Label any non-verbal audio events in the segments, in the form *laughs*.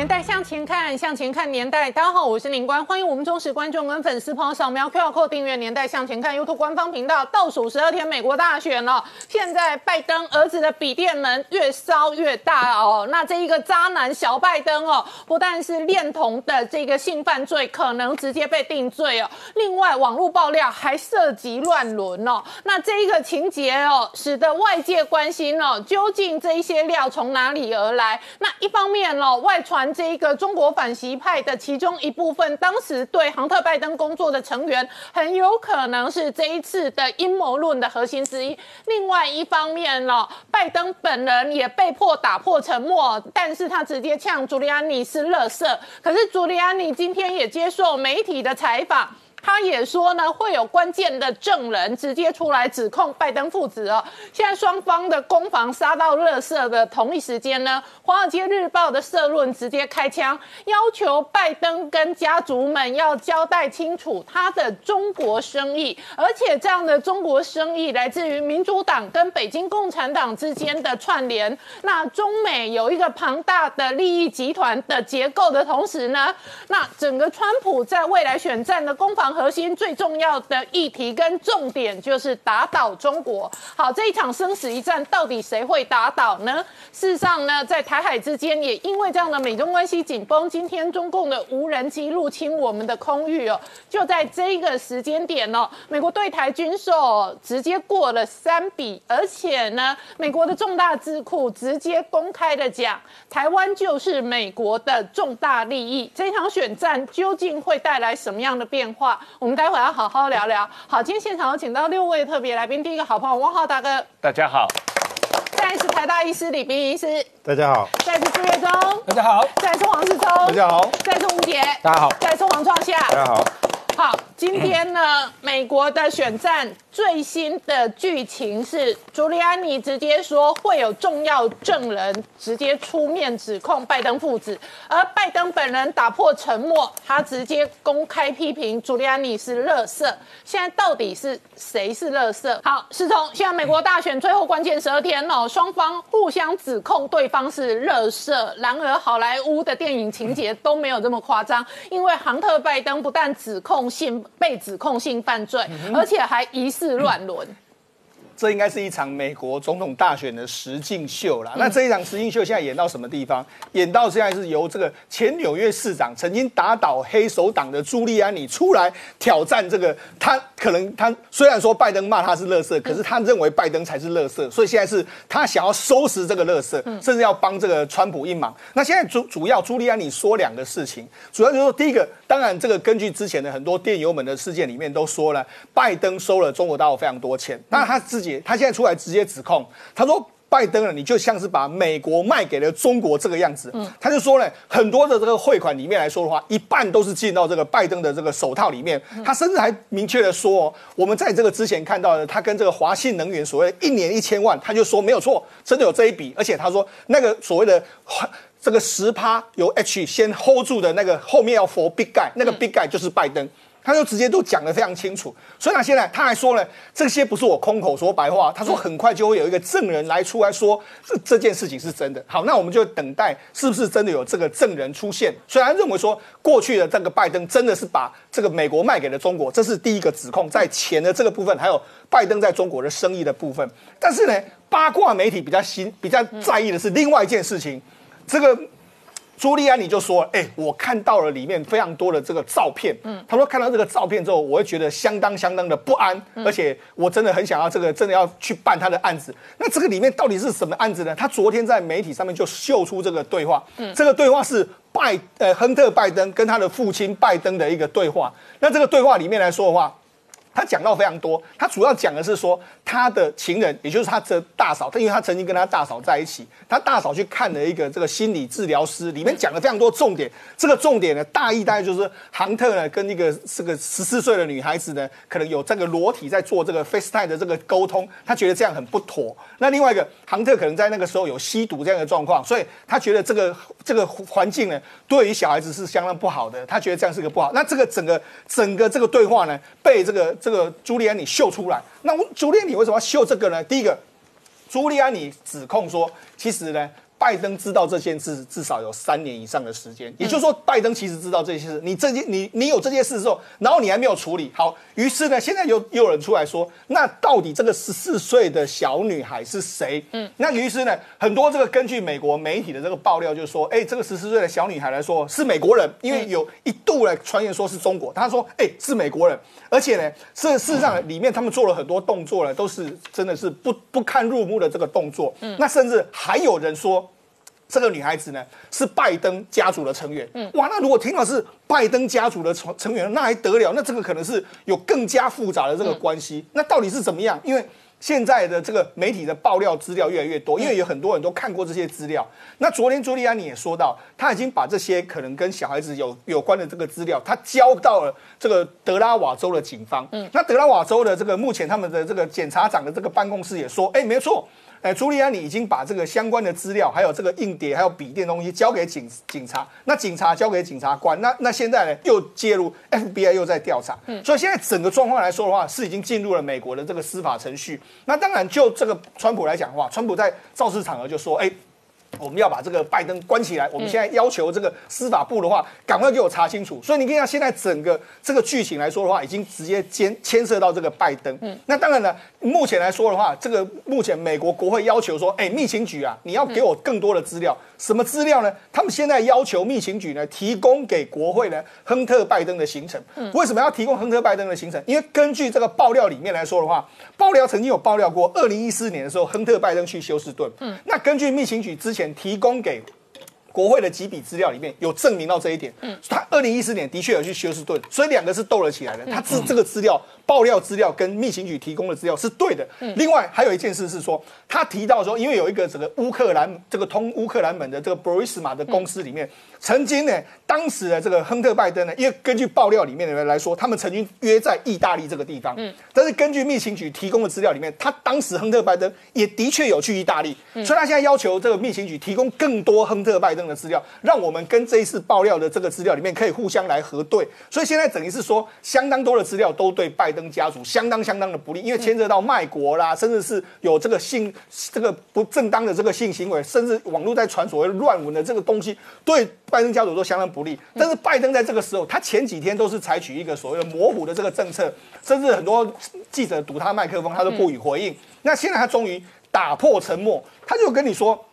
年代向前看，向前看年代。大家好，我是林官，欢迎我们忠实观众跟粉丝朋友扫描 QR 码订阅《年代向前看》YouTube 官方频道。倒数十二天，美国大选了，现在拜登儿子的笔电门越烧越大哦。那这一个渣男小拜登哦，不但是恋童的这个性犯罪，可能直接被定罪哦。另外，网络爆料还涉及乱伦哦。那这一个情节哦，使得外界关心哦，究竟这一些料从哪里而来？那一方面哦，外传。这一个中国反习派的其中一部分，当时对亨特拜登工作的成员，很有可能是这一次的阴谋论的核心之一。另外一方面呢，拜登本人也被迫打破沉默，但是他直接呛朱利安尼是垃圾。可是朱利安尼今天也接受媒体的采访。他也说呢，会有关键的证人直接出来指控拜登父子哦。现在双方的攻防杀到热色的同一时间呢，《华尔街日报》的社论直接开枪，要求拜登跟家族们要交代清楚他的中国生意，而且这样的中国生意来自于民主党跟北京共产党之间的串联。那中美有一个庞大的利益集团的结构的同时呢，那整个川普在未来选战的攻防。核心最重要的议题跟重点就是打倒中国。好，这一场生死一战，到底谁会打倒呢？事实上呢，在台海之间，也因为这样的美中关系紧绷，今天中共的无人机入侵我们的空域哦，就在这个时间点哦，美国对台军售直接过了三笔，而且呢，美国的重大智库直接公开的讲，台湾就是美国的重大利益。这场选战究竟会带来什么样的变化？我们待会要好好聊聊。好，今天现场有请到六位特别来宾，第一个好朋友汪浩大哥，大家好；再是台大医师李斌医师，大家好；再是朱月忠，大家好；再是黄世聪，大家好；再是吴杰，大家好；再是王创夏，大家好。好，今天呢，美国的选战最新的剧情是，朱利安尼直接说会有重要证人直接出面指控拜登父子，而拜登本人打破沉默，他直接公开批评朱利安尼是垃圾。现在到底是谁是垃圾？好，是从现在美国大选最后关键十二天哦，双方互相指控对方是垃圾。然而，好莱坞的电影情节都没有这么夸张，因为杭特拜登不但指控。性被指控性犯罪，而且还疑似乱伦。这应该是一场美国总统大选的实境秀啦。那这一场实境秀现在演到什么地方？演到现在是由这个前纽约市长、曾经打倒黑手党的朱利安尼出来挑战这个。他可能他虽然说拜登骂他是乐色，可是他认为拜登才是乐色，所以现在是他想要收拾这个乐色，甚至要帮这个川普一忙。那现在主主要朱利安尼说两个事情，主要就是说第一个，当然这个根据之前的很多电邮门的事件里面都说了，拜登收了中国大陆非常多钱，那他自己。他现在出来直接指控，他说拜登啊，你就像是把美国卖给了中国这个样子。嗯，他就说呢，很多的这个汇款里面来说的话，一半都是进到这个拜登的这个手套里面。他甚至还明确的说，我们在这个之前看到的，他跟这个华信能源所谓一年一千万，他就说没有错，真的有这一笔。而且他说那个所谓的这个十趴由 H 先 hold 住的那个后面要 for big guy，那个 big guy 就是拜登。他就直接都讲得非常清楚，所以呢，现在他还说了，这些不是我空口说白话。他说很快就会有一个证人来出来说这这件事情是真的。好，那我们就等待是不是真的有这个证人出现。虽然认为说过去的这个拜登真的是把这个美国卖给了中国，这是第一个指控，在钱的这个部分，还有拜登在中国的生意的部分。但是呢，八卦媒体比较新比较在意的是另外一件事情，这个。朱利安尼就说：“哎，我看到了里面非常多的这个照片。嗯，他说看到这个照片之后，我会觉得相当相当的不安，而且我真的很想要这个真的要去办他的案子。那这个里面到底是什么案子呢？他昨天在媒体上面就秀出这个对话。嗯，这个对话是拜呃亨特拜登跟他的父亲拜登的一个对话。那这个对话里面来说的话。”他讲到非常多，他主要讲的是说他的情人，也就是他的大嫂，他因为他曾经跟他大嫂在一起，他大嫂去看了一个这个心理治疗师，里面讲了非常多重点。这个重点呢，大意大概就是杭特呢跟一个这个十四岁的女孩子呢，可能有这个裸体在做这个 FaceTime 的这个沟通，他觉得这样很不妥。那另外一个杭特可能在那个时候有吸毒这样的状况，所以他觉得这个这个环境呢，对于小孩子是相当不好的，他觉得这样是个不好。那这个整个整个这个对话呢，被这个这个朱利安妮秀出来。那朱利安妮为什么要秀这个呢？第一个，朱利安尼指控说，其实呢。拜登知道这件事至少有三年以上的时间，也就是说，拜登其实知道这件事。你这件你你有这件事之后，然后你还没有处理好，于是呢，现在又又有人出来说，那到底这个十四岁的小女孩是谁？嗯，那于是呢，很多这个根据美国媒体的这个爆料，就是说，哎，这个十四岁的小女孩来说是美国人，因为有一度来传言说是中国，他说，哎，是美国人，而且呢，事事实上里面他们做了很多动作呢，都是真的是不不堪入目的这个动作。嗯，那甚至还有人说。这个女孩子呢是拜登家族的成员，嗯，哇，那如果听到是拜登家族的成成员，那还得了？那这个可能是有更加复杂的这个关系。那到底是怎么样？因为现在的这个媒体的爆料资料越来越多，因为有很多人都看过这些资料。那昨天朱莉安你也说到，他已经把这些可能跟小孩子有有关的这个资料，他交到了这个德拉瓦州的警方。嗯，那德拉瓦州的这个目前他们的这个检察长的这个办公室也说，哎，没错。哎，朱利安，你已经把这个相关的资料，还有这个硬碟，还有笔电东西交给警警察，那警察交给警察官，那那现在呢又介入，FBI 又在调查，嗯，所以现在整个状况来说的话，是已经进入了美国的这个司法程序。那当然，就这个川普来讲的话，川普在造势场合就说，哎。我们要把这个拜登关起来。我们现在要求这个司法部的话，赶快给我查清楚。所以你看，现在整个这个剧情来说的话，已经直接牵牵涉到这个拜登。嗯，那当然了，目前来说的话，这个目前美国国会要求说，哎，密情局啊，你要给我更多的资料。什么资料呢？他们现在要求密情局呢提供给国会呢亨特拜登的行程。为什么要提供亨特拜登的行程？因为根据这个爆料里面来说的话，爆料曾经有爆料过，二零一四年的时候，亨特拜登去休斯顿。嗯，那根据密情局之前提供给国会的几笔资料里面有证明到这一点。嗯，他二零一四年的确有去休斯顿，所以两个是斗了起来的。他这这个资料。爆料资料跟密情局提供的资料是对的。另外还有一件事是说，他提到说，因为有一个整个乌克兰这个通乌克兰门的这个布瑞斯马的公司里面，曾经呢，当时的这个亨特拜登呢，因为根据爆料里面的人来说，他们曾经约在意大利这个地方。嗯。但是根据密情局提供的资料里面，他当时亨特拜登也的确有去意大利，所以他现在要求这个密情局提供更多亨特拜登的资料，让我们跟这一次爆料的这个资料里面可以互相来核对。所以现在等于是说，相当多的资料都对拜登。家族相当相当的不利，因为牵涉到卖国啦，甚至是有这个性这个不正当的这个性行为，甚至网络在传所谓乱文的这个东西，对拜登家族都相当不利。但是拜登在这个时候，他前几天都是采取一个所谓的模糊的这个政策，甚至很多记者堵他麦克风，他都不予回应。那现在他终于打破沉默，他就跟你说。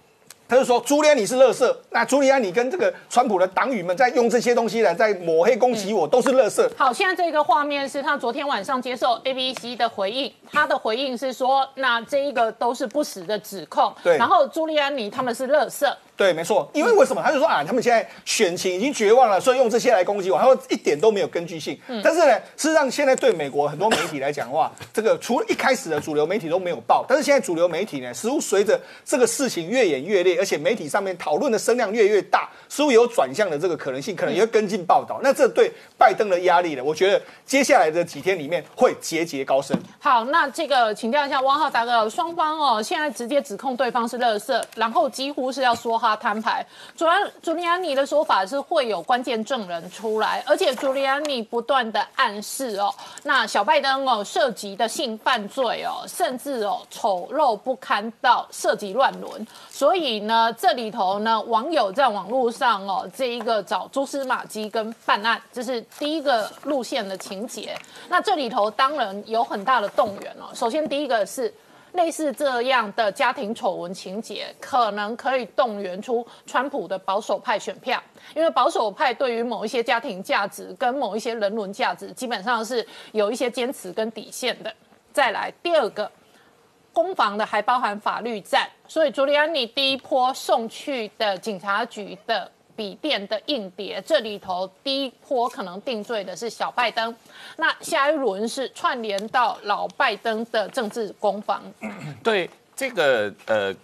他就说：“朱利安，你是垃圾。那朱利安，你跟这个川普的党羽们在用这些东西来在抹黑攻击我，都是垃圾。”好，现在这个画面是他昨天晚上接受 ABC 的回应，他的回应是说：“那这一个都是不实的指控。”对。然后朱利安尼他们是乐色。对，没错，因为为什么？他就说啊，他们现在选情已经绝望了，所以用这些来攻击我。他说一点都没有根据性。嗯。但是呢，事实上现在对美国很多媒体来讲的话，这个除了一开始的主流媒体都没有报，但是现在主流媒体呢，似乎随着这个事情越演越烈，而且媒体上面讨论的声量越越大，似乎有转向的这个可能性，可能也会跟进报道。那这对拜登的压力呢？我觉得接下来的几天里面会节节高升。好，那这个请教一下汪浩大哥，双方哦，现在直接指控对方是乐色，然后几乎是要说哈摊牌。主要朱利安尼的说法是会有关键证人出来，而且朱利安尼不断的暗示哦，那小拜登哦涉及的性犯罪哦，甚至哦丑陋不堪到涉及乱伦，所以呢这里头呢网友在网络上哦这一个找蛛丝马迹跟办案，这是第一个路线的情节。那这里头当然有很大的动员哦，首先第一个是。类似这样的家庭丑闻情节，可能可以动员出川普的保守派选票，因为保守派对于某一些家庭价值跟某一些人伦价值，基本上是有一些坚持跟底线的。再来第二个，攻防的还包含法律战，所以朱利安尼第一波送去的警察局的笔电的硬碟，这里头第一波可能定罪的是小拜登，那下一轮是串联到老拜登的政治攻防。*clears throat* 对这个呃，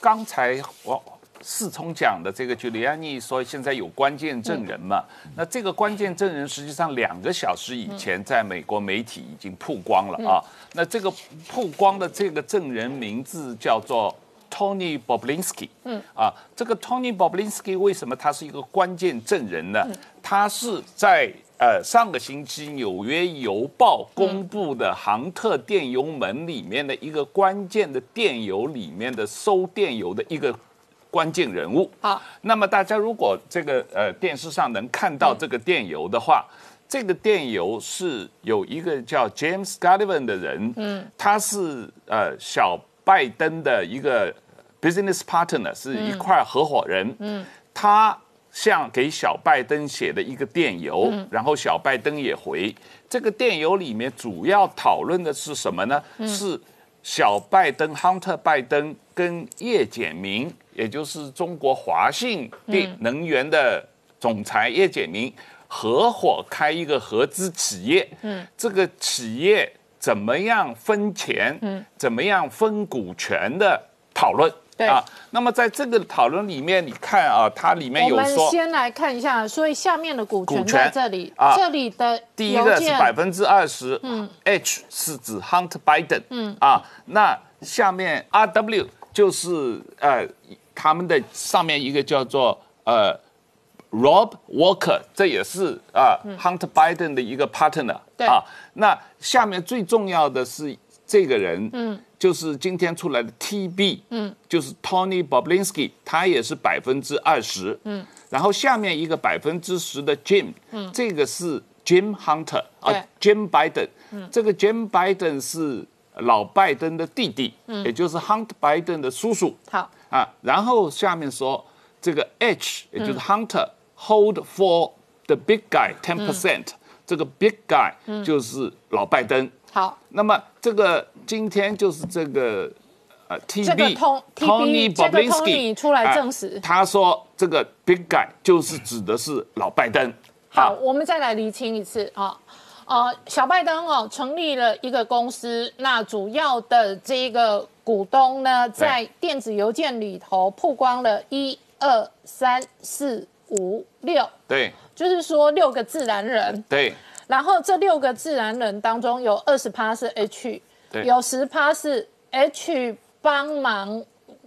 刚才我。四聪讲的这个，就李安妮说现在有关键证人嘛？那这个关键证人实际上两个小时以前在美国媒体已经曝光了啊。那这个曝光的这个证人名字叫做 Tony Boblinsky。嗯啊，这个 Tony Boblinsky 为什么他是一个关键证人呢？他是在呃上个星期《纽约邮报》公布的杭特电邮门里面的一个关键的电邮里面的收电邮的一个。关键人物好，那么大家如果这个呃电视上能看到这个电邮的话，这个电邮是有一个叫 James Sullivan 的人，嗯，他是呃小拜登的一个 business partner，是一块合伙人，嗯，他向给小拜登写的一个电邮，然后小拜登也回，这个电邮里面主要讨论的是什么呢？是小拜登 Hunter 拜登跟叶简明。也就是中国华信电能源的总裁叶简明合伙开一个合资企业，嗯，这个企业怎么样分钱，嗯，怎么样分股权的讨论，对啊。那么在这个讨论里面，你看啊，它里面有说，我们先来看一下，所以下面的股权在这里啊，这里的第一个是百分之二十，嗯，H 是指 Hunter Biden，嗯啊，那下面 R W 就是呃。他们的上面一个叫做呃，Rob Walker，这也是啊，Hunter Biden 的一个 partner 对啊。那下面最重要的是这个人，嗯，就是今天出来的 TB，嗯，就是 Tony Boblinsky，他也是百分之二十，嗯。然后下面一个百分之十的 Jim，嗯，这个是 Jim Hunter 啊，Jim Biden，嗯，这个 Jim Biden 是老拜登的弟弟，嗯，也就是 Hunter Biden 的叔叔。好。啊，然后下面说这个 H，也就是 Hunter hold for the big guy ten percent，这个 big guy 就是老拜登。好，那么这个今天就是这个呃 TB Tony Boblinsky 出来证实，他说这个 big guy 就是指的是老拜登。好，我们再来厘清一次啊。呃，小拜登哦，成立了一个公司，那主要的这个股东呢，在电子邮件里头曝光了一二三四五六，对，就是说六个自然人，对，然后这六个自然人当中有二十趴是 H，有十趴是 H 帮忙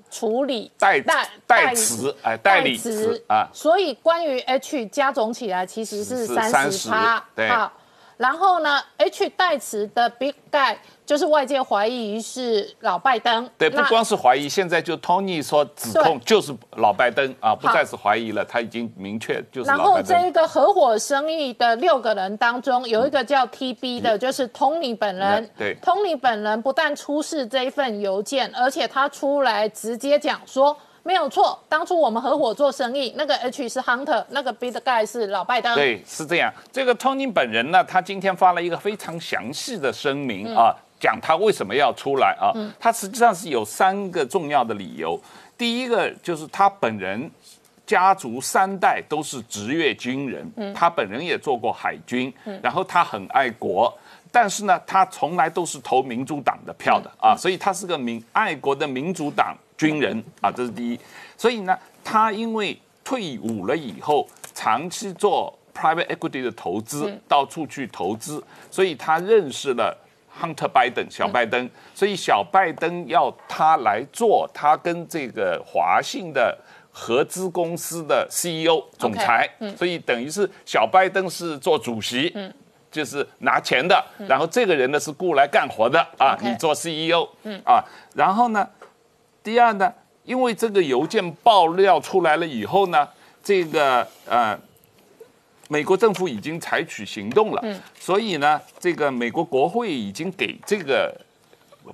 处理代代代词，哎，代理词啊，所以关于 H 加总起来其实是三十趴，好。然后呢？H 代词的 Big Guy 就是外界怀疑是老拜登。对，不光是怀疑，现在就 Tony 说指控就是老拜登啊，不再是怀疑了，他已经明确就是。然后这一个合伙生意的六个人当中，有一个叫 TB 的，就是 Tony 本人。对，Tony 本人不但出示这一份邮件，而且他出来直接讲说。没有错，当初我们合伙做生意，那个 H 是 Hunter，那个 Big Guy 是老拜登。对，是这样。这个 Tony 本人呢，他今天发了一个非常详细的声明啊，讲他为什么要出来啊。他实际上是有三个重要的理由。第一个就是他本人家族三代都是职业军人，他本人也做过海军，然后他很爱国，但是呢，他从来都是投民主党的票的啊，所以他是个民爱国的民主党。军人啊，这是第一。所以呢，他因为退伍了以后，长期做 private equity 的投资，到处去投资，所以他认识了 Hunter Biden 小拜登。所以小拜登要他来做他跟这个华信的合资公司的 CEO 总裁。所以等于是小拜登是做主席，就是拿钱的。然后这个人呢是雇来干活的啊，你做 CEO 啊，然后呢？第二呢，因为这个邮件爆料出来了以后呢，这个呃，美国政府已经采取行动了，嗯，所以呢，这个美国国会已经给这个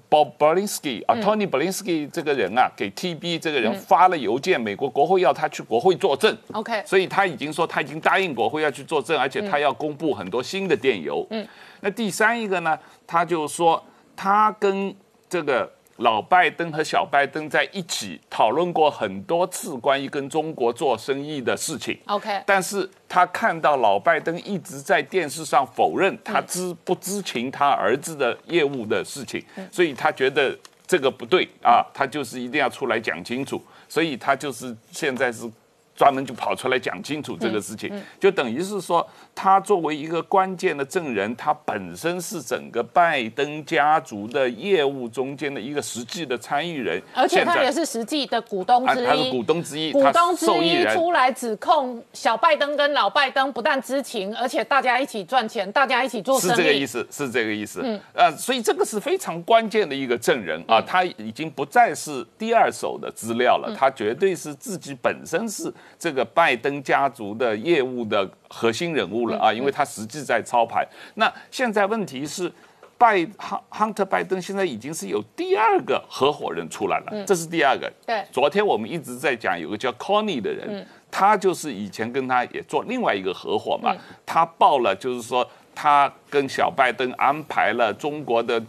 Bob Bolinsky 啊，Tony Bolinsky 这个人啊，给 TB 这个人发了邮件，美国国会要他去国会作证，OK，所以他已经说他已经答应国会要去作证，而且他要公布很多新的电邮，嗯，那第三一个呢，他就说他跟这个。老拜登和小拜登在一起讨论过很多次关于跟中国做生意的事情。OK，但是他看到老拜登一直在电视上否认他知不知情他儿子的业务的事情，所以他觉得这个不对啊，他就是一定要出来讲清楚，所以他就是现在是。专门就跑出来讲清楚这个事情，就等于是说，他作为一个关键的证人，他本身是整个拜登家族的业务中间的一个实际的参与人，而且他也是实际的股东之一，啊他是股东之一，股东之一。出来指控小拜登跟老拜登不但知情，而且大家一起赚钱，大家一起做是生意。这个意思，是这个意思。嗯，呃，所以这个是非常关键的一个证人啊，他已经不再是第二手的资料了，他绝对是自己本身是这个拜登家族的业务的核心人物了啊，因为他实际在操盘。那现在问题是。拜亨亨特拜登现在已经是有第二个合伙人出来了，这是第二个。对昨天我们一直在讲有个叫 Connie 的人，他就是以前跟他也做另外一个合伙嘛，他报了就是说他跟小拜登安排了中国的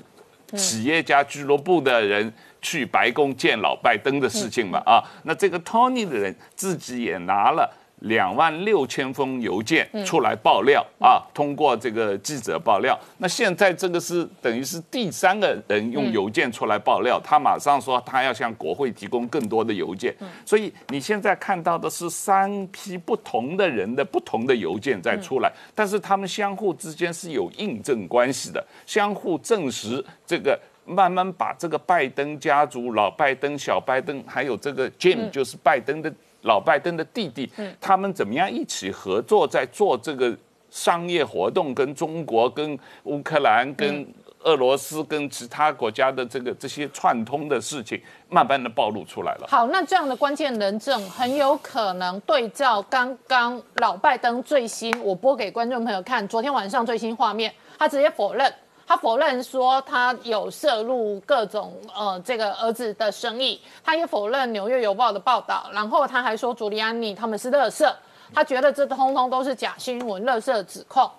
企业家俱乐部的人去白宫见老拜登的事情嘛啊，那这个 Tony 的人自己也拿了。两万六千封邮件出来爆料、啊，通过这个记者爆料。那现在这个是等于是第三个人用邮件出来爆料，他马上说他要向国会提供更多的邮件。所以你现在看到的是三批不同的人的不同的邮件在出来，但是他们相互之间是有印证关系的，相互证实这个。慢慢把这个拜登家族、老拜登、小拜登，还有这个 Jim，、就是拜登的老拜登的弟弟，他们怎么样一起合作，在做这个商业活动，跟中国、跟乌克兰、跟俄罗斯、跟其他国家的这个这些串通的事情，慢慢的暴露出来了。好，那这样的关键人证很有可能对照刚刚老拜登最新，我播给观众朋友看，昨天晚上最新画面，他直接否认。他否认说他有涉入各种呃这个儿子的生意，他也否认《纽约邮报》的报道，然后他还说朱利安尼他们是乐色，他觉得这通通都是假新闻、乐色指控。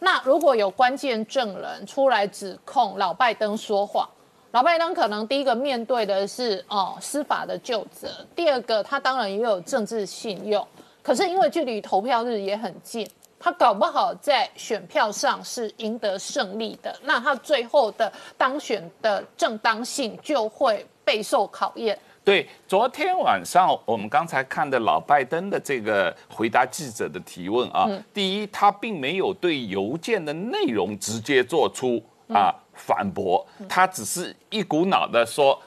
那如果有关键证人出来指控老拜登说谎，老拜登可能第一个面对的是哦司法的救责，第二个他当然也有政治信用，可是因为距离投票日也很近，他搞不好在选票上是赢得胜利的，那他最后的当选的正当性就会备受考验。对，昨天晚上我们刚才看的老拜登的这个回答记者的提问啊，第一，他并没有对邮件的内容直接做出啊反驳，他只是一股脑的说，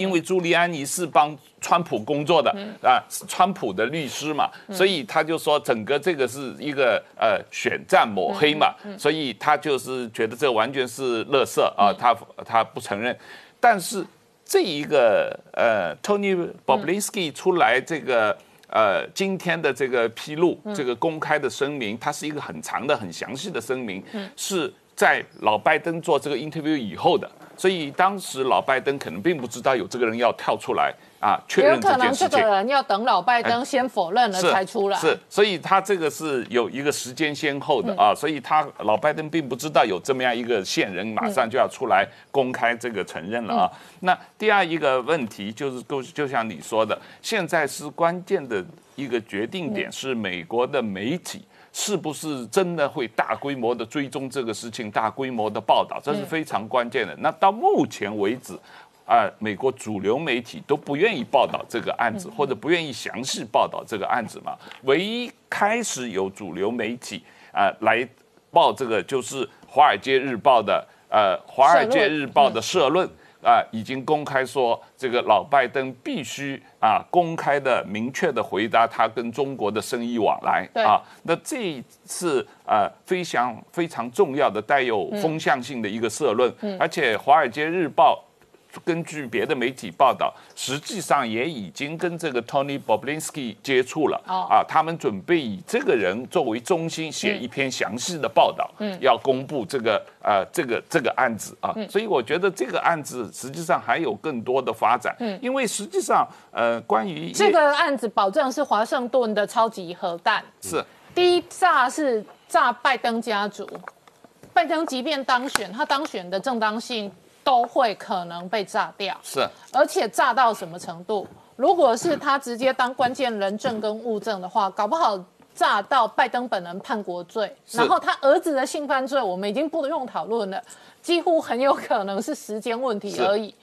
因为朱利安尼是帮川普工作的啊，是川普的律师嘛，所以他就说整个这个是一个呃选战抹黑嘛，所以他就是觉得这完全是垃圾啊，他他不承认，但是。这一个呃，Tony Boblinsky 出来这个呃今天的这个披露，这个公开的声明，它是一个很长的、很详细的声明，是在老拜登做这个 interview 以后的，所以当时老拜登可能并不知道有这个人要跳出来啊确认这可能这个件事情。人要等老拜登先否认了才出来。是，所以他这个是有一个时间先后嗯的啊，所以他老拜登并不知道有这么样一个线人，马上就要出来公开这个承认了啊。嗯那第二一个问题就是，就就像你说的，现在是关键的一个决定嗯点是美国的媒体。是不是真的会大规模的追踪这个事情，大规模的报道，这是非常关键的。那到目前为止，啊、美国主流媒体都不愿意报道这个案子，或者不愿意详细报道这个案子嘛。唯一开始有主流媒体啊、来报这个，就是《华尔街日报》的呃，《华尔街日报》的社论。啊、已经公开说，这个老拜登必须啊公开的、明确的回答他跟中国的生意往来对啊。那这一次啊非常非常重要的、带有风向性的一个社论，而且《华尔街日报》根据别的媒体报道，实际上也已经跟这个 Tony Boblinsky 接触了、哦。啊，他们准备以这个人作为中心写一篇详细的报道，嗯，要公布这个呃这个这个案子啊，所以我觉得这个案子实际上还有更多的发展，嗯，因为实际上呃关于这个案子保证是华盛顿的超级核弹。是。第一炸是炸拜登家族，拜登即便当选，他当选的正当性都会可能被炸掉。是，而且炸到什么程度？如果是他直接当关键人证跟物证的话，搞不好炸到拜登本人叛国罪，然后他儿子的性犯罪，我们已经不用讨论了，几乎很有可能是时间问题而已。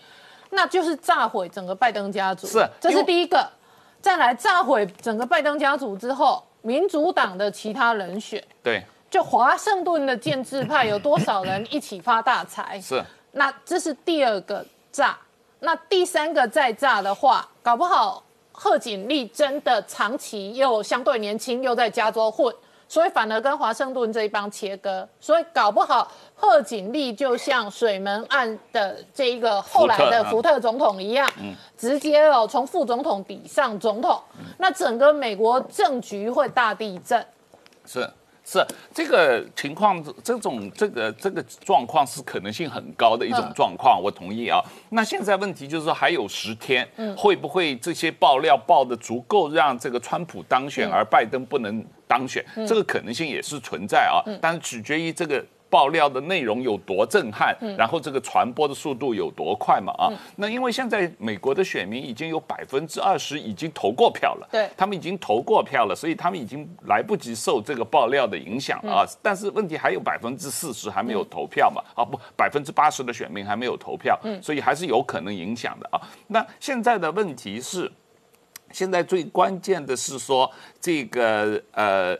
那就是炸毁整个拜登家族，是这是第一个。再来炸毁整个拜登家族之后，民主党的其他人选，对，就华盛顿的建制派有多少人一起发大财？是，那这是第二个炸，那第三个再炸的话，搞不好贺锦丽真的长期又相对年轻，又在加州混，所以反而跟华盛顿这一帮切割，所以搞不好贺锦丽就像水门案的这一个后来的福特总统一样，直接哦从副总统抵上总统，那整个美国政局会大地震。是是，这个情况，这种这个这个状况是可能性很高的一种嗯状况，我同意啊。那现在问题就是说还有十天，会不会这些爆料爆的足够让这个川普当选，而拜登不能当选？这个可能性也是存在啊，但是取决于这个。爆料的内容有多震撼，然后这个传播的速度有多快嘛？啊，那因为现在美国的选民已经有百分之二十已经投过票了，对他们已经投过票了，所以他们已经来不及受这个爆料的影响了啊。但是问题还有百分之四十还没有投票嘛？啊不，百分之八十的选民还没有投票，所以还是有可能影响的啊。那现在的问题是，现在最关键的是说这个呃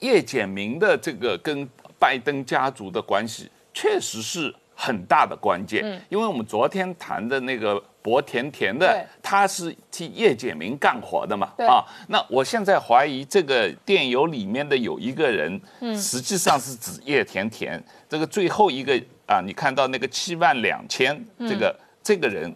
叶简明的这个跟拜登家族的关系，确实是很大的关键。因为我们昨天谈的那个薄甜甜的对，他是替叶简明干活的嘛，对啊，那我现在怀疑这个电邮里面的有一个人，实际上是指叶甜甜。这个最后一个啊，你看到那个七万两千，这个、这个人。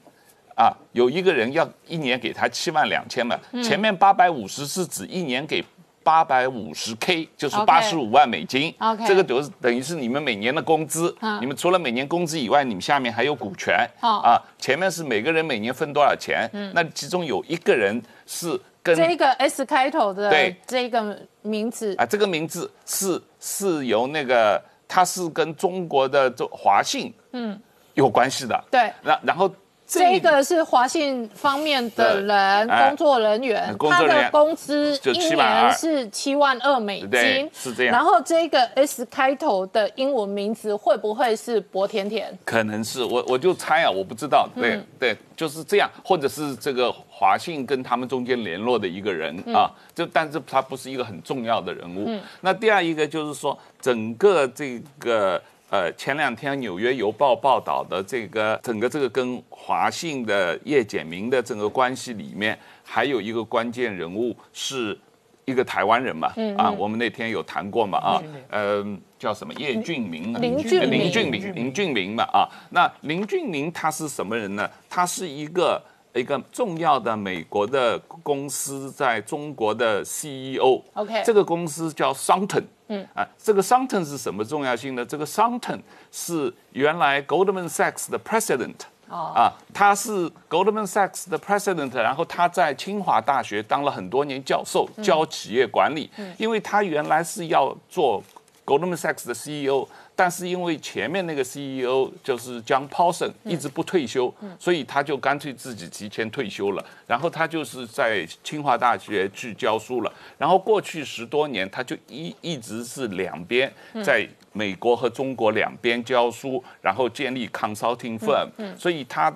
啊，有一个人要一年给他七万两千嘛，前面八百五十是指一年给八百五十 K，就是八十五万美金。OK 这个就是等于是你们每年的工资。嗯。你们除了每年工资以外，你们下面还有股权。哦。啊，前面是每个人每年分多少钱，那其中有一个人是跟这个 S 开头的对。这个名字，啊，这个名字是是由那个他是跟中国的这华信嗯。有关系的。对，然然后这个是华信方面的人，哎工作人员，他的工资一年是七万二美金，是这样。然后这个 S 开头的英文名字会不会是薄甜甜？可能是我我就猜啊，我不知道，对、嗯。对，就是这样，或者是这个华信跟他们中间联络的一个人、嗯。啊，就但是他不是一个很重要的人物。那第二一个就是说，整个这个呃前两天《纽约邮报》报道的这个整个这个跟华信的叶简明的整个关系里面，还有一个关键人物是。一个台湾人嘛，嗯啊，我们那天有谈过嘛，啊，呃，叫什么叶俊明啊，林俊明林俊明，林俊明嘛啊，那林俊明他是什么人呢？他是一个一个重要的美国的公司在中国的 CEO。OK 这个公司叫商腾。嗯啊，这个商腾是什么重要性呢？这个商腾是原来 Goldman Sachs 的 President。哦啊，他是 Goldman Sachs 的 President，然后他在清华大学当了很多年教授，教企业管理。因为他原来是要做 Goldman Sachs 的 CEO，但是因为前面那个 CEO 就是 John Paulson 一直不退休，所以他就干脆自己提前退休了。然后他就是在清华大学去教书了。然后过去十多年，他就一一直是两边在美国和中国两边教书，然后建立 consulting firm。所以他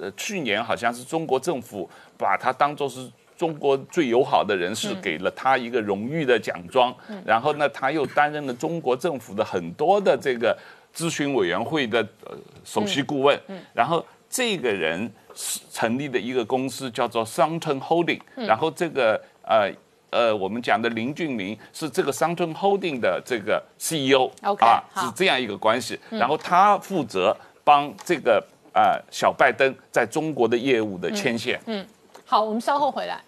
呃去年好像是中国政府把他当做是。中国最友好的人士给了他一个荣誉的奖状，然后呢，他又担任了中国政府的很多的这个咨询委员会的呃首席顾问，然后这个人是成立的一个公司叫做 Soundton Holding，、然后这个呃呃我们讲的林俊明是这个 Soundton Holding 的这个 CEO OK，啊，好。是这样一个关系，然后他负责帮这个呃小拜登在中国的业务的牵线。好，我们稍后回来。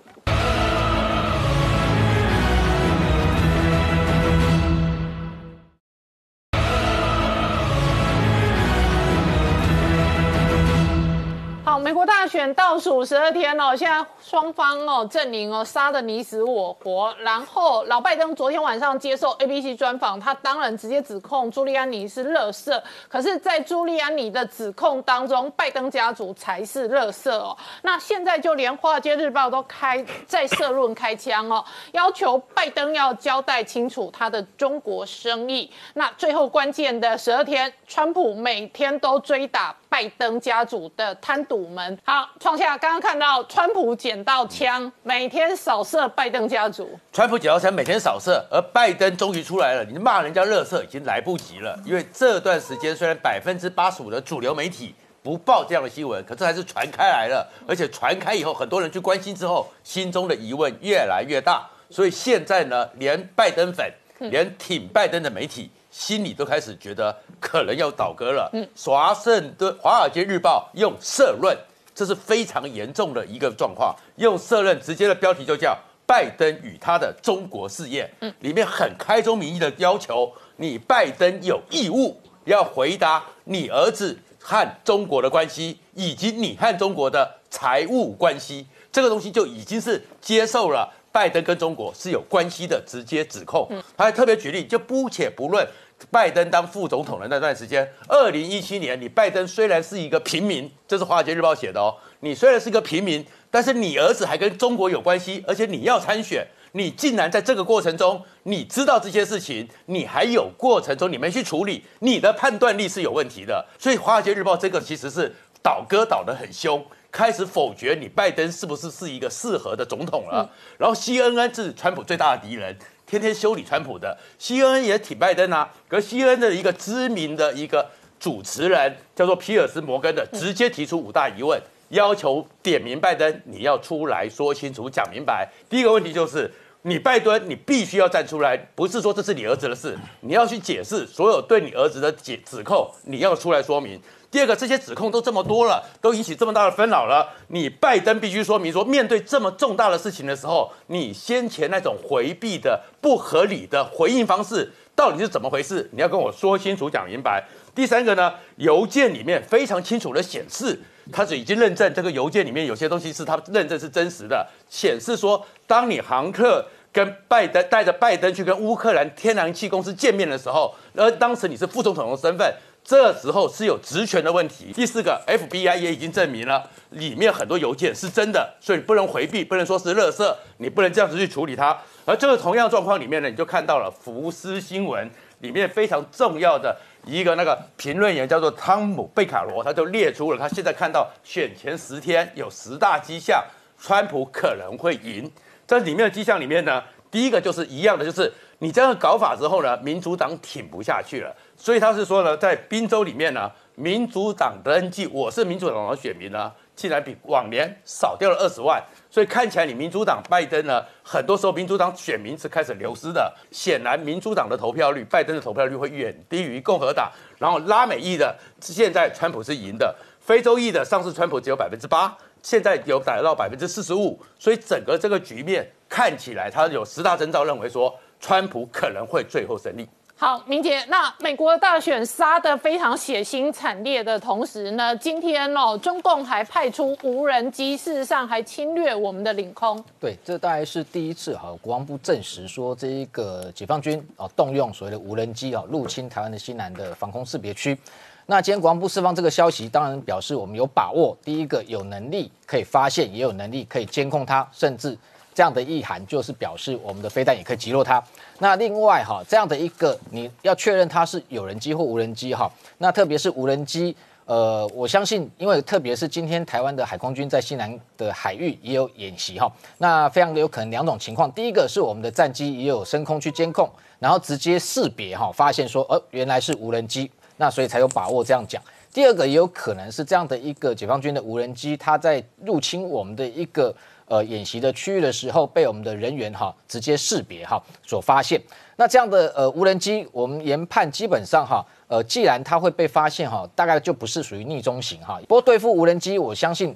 美国大选。倒数十二天了，现在双方哦阵营哦杀的你死我活。然后老拜登昨天晚上接受 ABC 专访，他当然直接指控朱利安尼是乐色。可是，在朱利安尼的指控当中，拜登家族才是乐色哦。那现在就连华尔街日报都开在社论开枪哦，要求拜登要交代清楚他的中国生意。那最后关键的十二天，川普每天都追打。拜登家族的贪赌门，好，创下刚刚看到川普捡到枪，每天扫射拜登家族。川普捡到枪，每天扫射，而拜登终于出来了，你骂人家乐色已经来不及了，因为这段时间虽然百分之八十五的主流媒体不报这样的新闻，可这还是传开来了，而且传开以后，很多人去关心之后，心中的疑问越来越大，所以现在呢，连拜登粉，连挺拜登的媒体。心里都开始觉得可能要倒戈了。嗯，华盛顿《华尔街日报》用社论，这是非常严重的一个状况。用社论直接的标题就叫“拜登与他的中国事业”。嗯，里面很开宗明义的要求，你拜登有义务要回答你儿子和中国的关系，以及你和中国的财务关系。这个东西就已经是接受了。拜登跟中国是有关系的，直接指控。他还特别举例，就姑且不论拜登当副总统的那段时间，二零一七年，你拜登虽然是一个平民，这是华尔街日报写的哦，你虽然是一个平民，但是你儿子还跟中国有关系，而且你要参选，你竟然在这个过程中，你知道这些事情，你还有过程中你没去处理，你的判断力是有问题的。所以华尔街日报这个其实是倒戈倒得很凶。开始否决你拜登是不是是一个适合的总统了？然后 CNN 是川普最大的敌人，天天修理川普的。CNN 也挺拜登啊，可 CNN 的一个知名的一个主持人叫做皮尔斯摩根的，直接提出五大疑问，要求点名拜登，你要出来说清楚、讲明白。第一个问题就是，你拜登，你必须要站出来，不是说这是你儿子的事，你要去解释所有对你儿子的解指控，你要出来说明。第二个，这些指控都这么多了，都引起这么大的纷扰了。你拜登必须说明说，面对这么重大的事情的时候，你先前那种回避的不合理的回应方式到底是怎么回事？你要跟我说清楚、讲明白。第三个呢，邮件里面非常清楚的显示，他是已经认证这个邮件里面有些东西是他认证是真实的，显示说，当你航客跟拜登带着拜登去跟乌克兰天然气公司见面的时候，而当时你是副总统的身份。这时候是有职权的问题。第四个，FBI 也已经证明了里面很多邮件是真的，所以不能回避，不能说是垃圾，你不能这样子去处理它。而这个同样状况里面呢，你就看到了福斯新闻里面非常重要的一个那个评论员叫做汤姆贝卡罗，他就列出了他现在看到选前十天有十大迹象，川普可能会赢。这里面的迹象里面呢，第一个就是一样的，就是你这样搞法之后呢，民主党挺不下去了。所以他是说呢，在宾州里面呢，民主党登记，我是民主党的选民呢，竟然比往年少掉了二十万。所以看起来你民主党拜登呢，很多时候民主党选民是开始流失的。显然民主党的投票率，拜登的投票率会远低于共和党。然后拉美裔的，现在川普是赢的；非洲裔的，上次川普只有百分之八，现在有达到百分之四十五。所以整个这个局面看起来，他有十大征兆，认为说川普可能会最后胜利。好，明姐，那美国大选杀得非常血腥惨烈的同时呢，今天哦，中共还派出无人机，事实上还侵略我们的领空。对，这大概是第一次哈，国防部证实说这一个解放军啊动用所谓的无人机啊入侵台湾的西南的防空识别区。那今天国防部释放这个消息，当然表示我们有把握，第一个有能力可以发现，也有能力可以监控它，甚至。这样的意涵就是表示我们的飞弹也可以击落它。那另外哈，这样的一个你要确认它是有人机或无人机哈。那特别是无人机，呃，我相信，因为特别是今天台湾的海空军在西南的海域也有演习哈。那非常的有可能两种情况，第一个是我们的战机也有升空去监控，然后直接识别哈，发现说，呃，原来是无人机，那所以才有把握这样讲。第二个也有可能是这样的一个解放军的无人机，它在入侵我们的一个。呃，演习的区域的时候，被我们的人员哈直接识别哈所发现。那这样的呃无人机，我们研判基本上哈，呃，既然它会被发现哈，大概就不是属于逆中型哈。不过对付无人机，我相信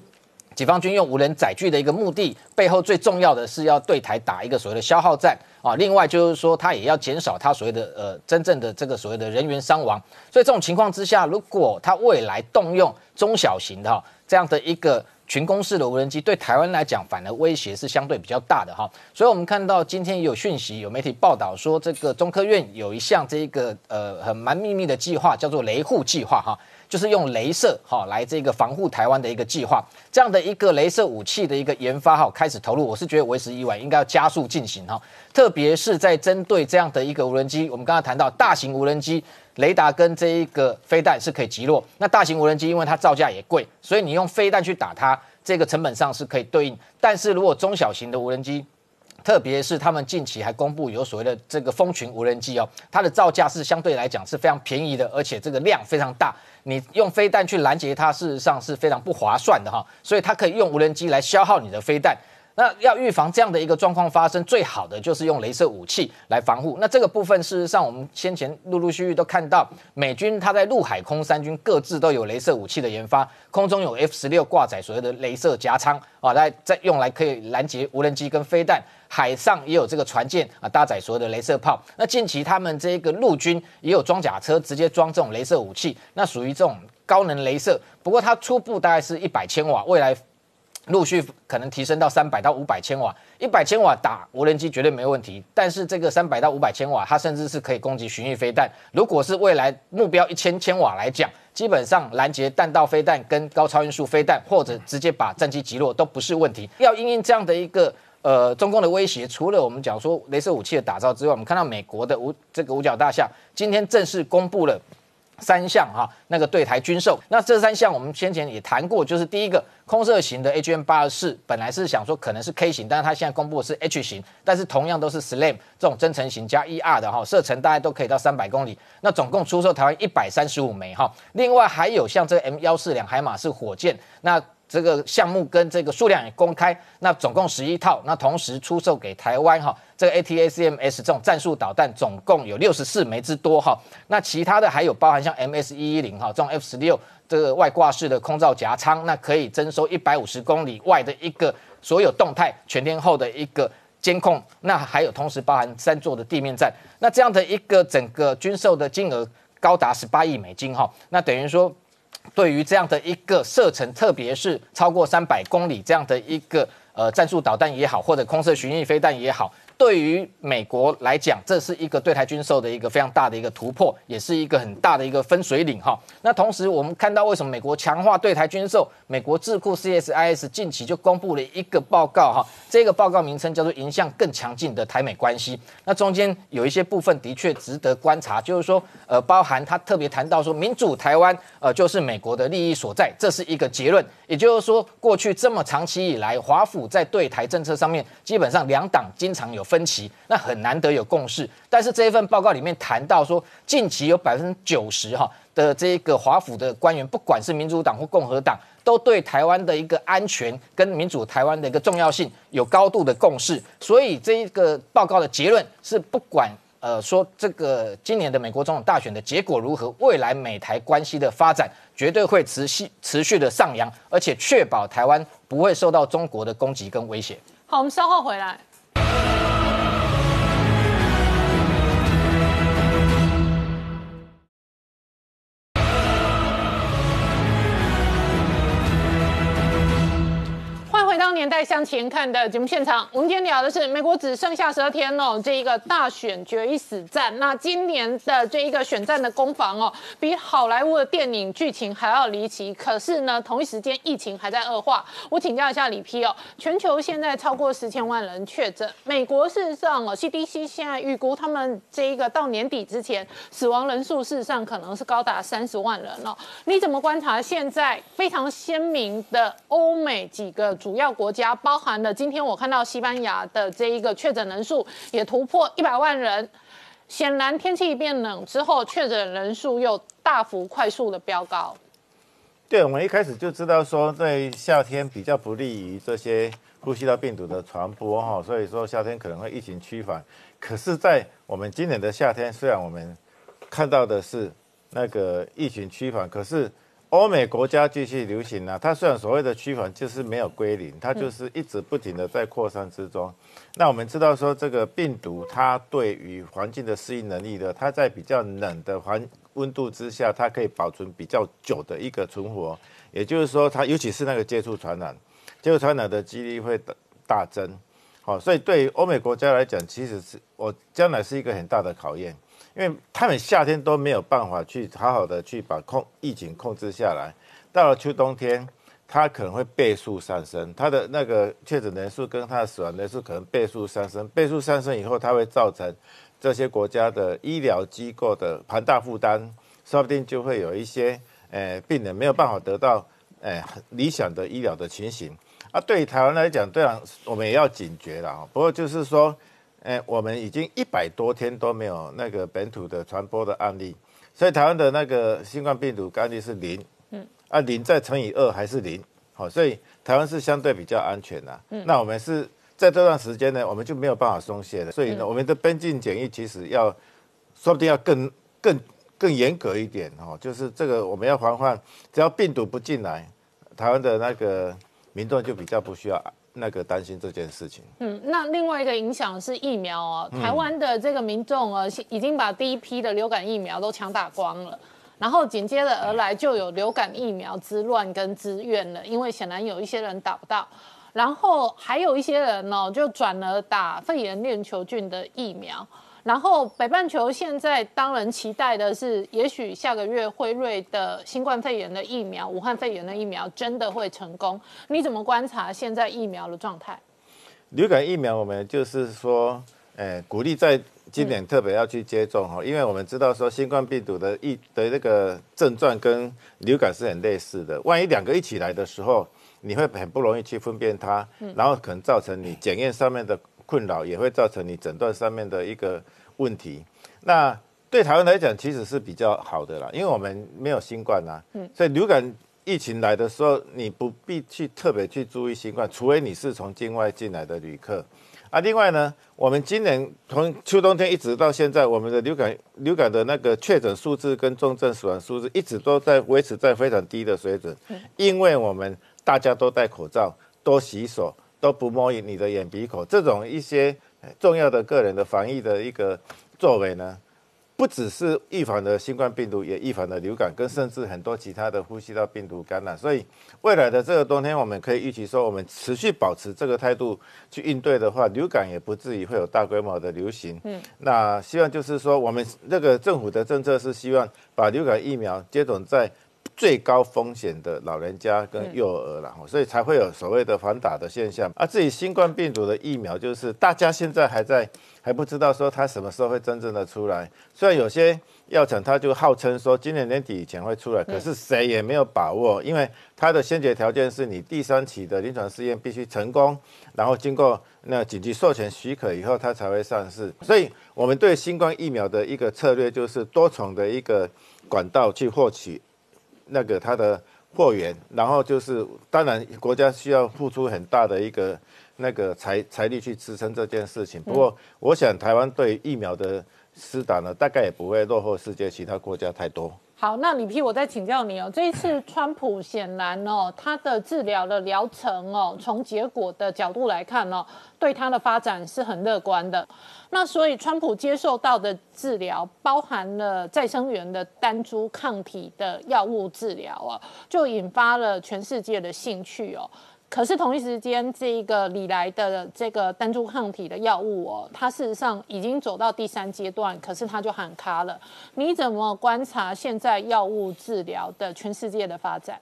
解放军用无人载具的一个目的，背后最重要的是要对台打一个所谓的消耗战啊。另外就是说，它也要减少它所谓的呃真正的这个所谓的人员伤亡。所以这种情况之下，如果它未来动用中小型的这样的一个群攻式的无人机对台湾来讲，反而威胁是相对比较大的哈。所以我们看到今天也有讯息，有媒体报道说，这个中科院有一项这个呃很蛮秘密的计划，叫做雷护计划哈。就是用镭射哈来这个防护台湾的一个计划，这样的一个镭射武器的一个研发哈开始投入，我是觉得为时已晚，应该要加速进行哈。特别是在针对这样的一个无人机，我们刚刚谈到大型无人机雷达跟这一个飞弹是可以击落，那大型无人机因为它造价也贵，所以你用飞弹去打它，这个成本上是可以对应。但是如果中小型的无人机，特别是他们近期还公布有所谓的这个蜂群无人机哦，它的造价是相对来讲是非常便宜的，而且这个量非常大。你用飞弹去拦截它，事实上是非常不划算的哈。所以它可以用无人机来消耗你的飞弹。那要预防这样的一个状况发生，最好的就是用镭射武器来防护。那这个部分事实上，我们先前陆陆续续都看到，美军它在陆海空三军各自都有镭射武器的研发，空中有 F 十六挂载所谓的镭射夹舱啊，来再用来可以拦截无人机跟飞弹。海上也有这个船舰啊，搭载所有的镭射炮。那近期他们这个陆军也有装甲车，直接装这种镭射武器，那属于这种高能镭射。不过它初步大概是一百千瓦，未来陆续可能提升到三百到五百千瓦。一百千瓦打无人机绝对没问题，但是这个三百到五百千瓦，它甚至是可以攻击巡弋飞弹。如果是未来目标一千千瓦来讲，基本上拦截弹道飞弹跟高超音速飞弹，或者直接把战机击落都不是问题。要因应这样的一个。呃，中共的威胁，除了我们讲说镭射武器的打造之外，我们看到美国的五这个五角大厦今天正式公布了三项哈那个对台军售。那这三项我们先前也谈过，就是第一个空射型的 AGM 八二四，本来是想说可能是 K 型，但是它现在公布的是 H 型，但是同样都是 SLAM 这种增程型加 ER 的哈，射程大概都可以到三百公里。那总共出售台湾一百三十五枚哈，另外还有像这个 M 幺四两海马式火箭，那。这个项目跟这个数量也公开，那总共十一套，那同时出售给台湾哈，这个 ATACMS 这种战术导弹总共有六十四枚之多哈，那其他的还有包含像 MS 一一零哈这种 F 十六这个外挂式的空罩夹舱，那可以征收一百五十公里外的一个所有动态全天候的一个监控，那还有同时包含三座的地面站，那这样的一个整个军售的金额高达十八亿美金哈，那等于说。对于这样的一个射程，特别是超过三百公里这样的一个呃战术导弹也好，或者空射巡弋飞弹也好。对于美国来讲，这是一个对台军售的一个非常大的一个突破，也是一个很大的一个分水岭哈。那同时，我们看到为什么美国强化对台军售？美国智库 CSIS 近期就公布了一个报告哈，这个报告名称叫做《迎向更强劲的台美关系》。那中间有一些部分的确值得观察，就是说，呃，包含他特别谈到说，民主台湾呃就是美国的利益所在，这是一个结论。也就是说，过去这么长期以来，华府在对台政策上面，基本上两党经常有。分歧，那很难得有共识。但是这一份报告里面谈到说，近期有百分之九十哈的这个华府的官员，不管是民主党或共和党，都对台湾的一个安全跟民主台湾的一个重要性有高度的共识。所以这一个报告的结论是，不管呃说这个今年的美国总统大选的结果如何，未来美台关系的发展绝对会持续持续的上扬，而且确保台湾不会受到中国的攻击跟威胁。好，我们稍后回来。年代向前看的节目现场，我们今天聊的是美国只剩下十二天哦，这一个大选决一死战。那今年的这一个选战的攻防哦，比好莱坞的电影剧情还要离奇。可是呢，同一时间疫情还在恶化。我请教一下李批哦，全球现在超过十千万人确诊，美国事实上哦，CDC 现在预估他们这一个到年底之前死亡人数事实上可能是高达三十万人哦。你怎么观察现在非常鲜明的欧美几个主要国？国家包含了今天我看到西班牙的这一个确诊人数也突破一百万人，显然天气变冷之后，确诊人数又大幅快速的飙高。对，我们一开始就知道说，在夏天比较不利于这些呼吸道病毒的传播哈，所以说夏天可能会疫情趋缓。可是，在我们今年的夏天，虽然我们看到的是那个疫情趋缓，可是。欧美国家继续流行呢，它虽然所谓的趋缓就是没有归零，它就是一直不停的在扩散之中。那我们知道说，这个病毒它对于环境的适应能力的，它在比较冷的环温度之下，它可以保存比较久的一个存活。也就是说，它尤其是那个接触传染，接触传染的几率会大大增。好，所以对于欧美国家来讲，其实是我将来是一个很大的考验，因为他们夏天都没有办法去好好的去把控疫情控制下来，到了秋冬天，它可能会倍数上升，它的那个确诊人数跟它的死亡人数可能倍数上升，倍数上升以后，它会造成这些国家的医疗机构的庞大负担，说不定就会有一些呃病人没有办法得到呃理想的医疗的情形。啊，对于台湾来讲，对啊，我们也要警觉了。不过就是说，哎，我们已经一百多天都没有那个本土的传播的案例，所以台湾的那个新冠病毒案例是零，嗯，啊，零再乘以二还是零，好，所以台湾是相对比较安全的。嗯，那我们是在这段时间呢，我们就没有办法松懈了，所以呢，我们的边境检疫其实要，说不定要更更更严格一点哦，就是这个我们要防范，只要病毒不进来，台湾的那个。民众就比较不需要那个担心这件事情。嗯，那另外一个影响是疫苗哦，台湾的这个民众呃已经把第一批的流感疫苗都抢打光了，然后紧接着而来就有流感疫苗之乱跟之怨了，因为显然有一些人打不到，然后还有一些人呢就转了打肺炎链球菌的疫苗。然后北半球现在当然期待的是，也许下个月辉瑞的新冠肺炎的疫苗、武汉肺炎的疫苗真的会成功。你怎么观察现在疫苗的状态？流感疫苗我们就是说，诶，鼓励在今年特别要去接种哈，因为我们知道说新冠病毒的疫的那个症状跟流感是很类似的，万一两个一起来的时候，你会很不容易去分辨它，然后可能造成你检验上面的。困扰也会造成你诊断上面的一个问题。那对台湾来讲，其实是比较好的啦，因为我们没有新冠呐，嗯，所以流感疫情来的时候，你不必去特别去注意新冠，除非你是从境外进来的旅客。啊，另外呢，我们今年从秋冬天一直到现在，我们的流感流感的那个确诊数字跟重症死亡数字一直都在维持在非常低的水准，因为我们大家都戴口罩，多洗手。都不摸你的眼鼻口，这种一些重要的个人的防疫的一个作为呢，不只是预防的新冠病毒，也预防的流感，跟甚至很多其他的呼吸道病毒感染。所以未来的这个冬天，我们可以预期说，我们持续保持这个态度去应对的话，流感也不至于会有大规模的流行。嗯，那希望就是说，我们这个政府的政策是希望把流感疫苗接种在。最高风险的老人家跟幼儿了，所以才会有所谓的反打的现象。而至于新冠病毒的疫苗，就是大家现在还在还不知道说它什么时候会真正的出来。虽然有些药厂它就号称说今年年底以前会出来，可是谁也没有把握，因为它的先决条件是你第三期的临床试验必须成功，然后经过那紧急授权许可以后，它才会上市。所以我们对新冠疫苗的一个策略就是多重的一个管道去获取。那个它的货源，然后就是当然国家需要付出很大的一个那个财财力去支撑这件事情。不过我想台湾对疫苗的施打呢，大概也不会落后世界其他国家太多。好，那李批，我再请教你哦。这一次川普显然哦，他的治疗的疗程哦，从结果的角度来看哦，对他的发展是很乐观的。那所以川普接受到的治疗，包含了再生源的单株抗体的药物治疗啊，就引发了全世界的兴趣哦。可是同一时间，这个李来的这个单株抗体的药物哦，它事实上已经走到第三阶段，可是它就喊卡了。你怎么观察现在药物治疗的全世界的发展？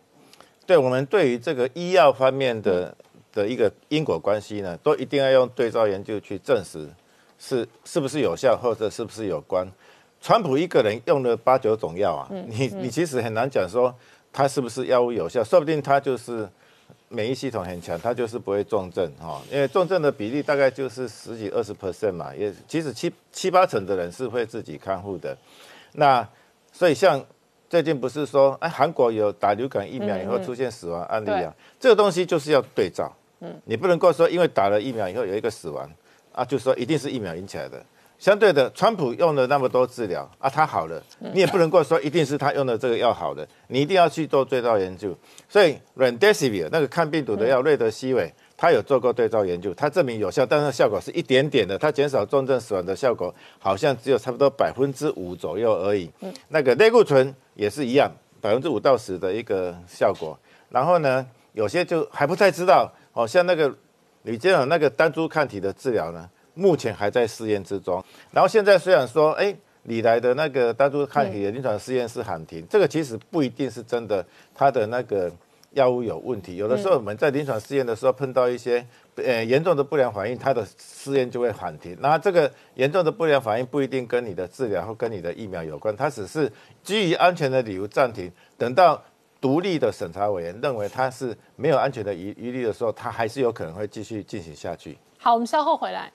对我们对于这个医药方面的的一个因果关系呢，都一定要用对照研究去证实是是不是有效，或者是不是有关。川普一个人用了八九种药啊，你你其实很难讲说他是不是药物有效，说不定他就是。免疫系统很强，它就是不会重症哈，因为重症的比例大概就是十几二十 percent 嘛，也其实七七八成的人是会自己看护的。那所以像最近不是说，哎，韩国有打流感疫苗以后出现死亡案例啊，这个东西就是要对照，嗯，你不能够说因为打了疫苗以后有一个死亡啊，就说一定是疫苗引起来的。相对的，川普用了那么多治疗啊，他好了，你也不能够说一定是他用的这个药好了，你一定要去做对照研究。所以 r e m d e i v i r 那个抗病毒的药，瑞德西韦，他有做过对照研究，他证明有效，但是效果是一点点的，它减少重症死亡的效果好像只有差不多百分之五左右而已。那个类固醇也是一样，百分之五到十的一个效果。然后呢，有些就还不太知道，哦，像那个李健朗那个单株抗体的治疗呢，目前还在试验之中。然后现在虽然说，哎，李来的那个单株抗体的临床试验是喊停，这个其实不一定是真的，它的那个。药物有问题，有的时候我们在临床试验的时候碰到一些呃严重的不良反应，它的试验就会喊停。那这个严重的不良反应不一定跟你的治疗或跟你的疫苗有关，它只是基于安全的理由暂停。等到独立的审查委员认为它是没有安全的疑疑虑的时候，它还是有可能会继续进行下去。好，我们稍后回来。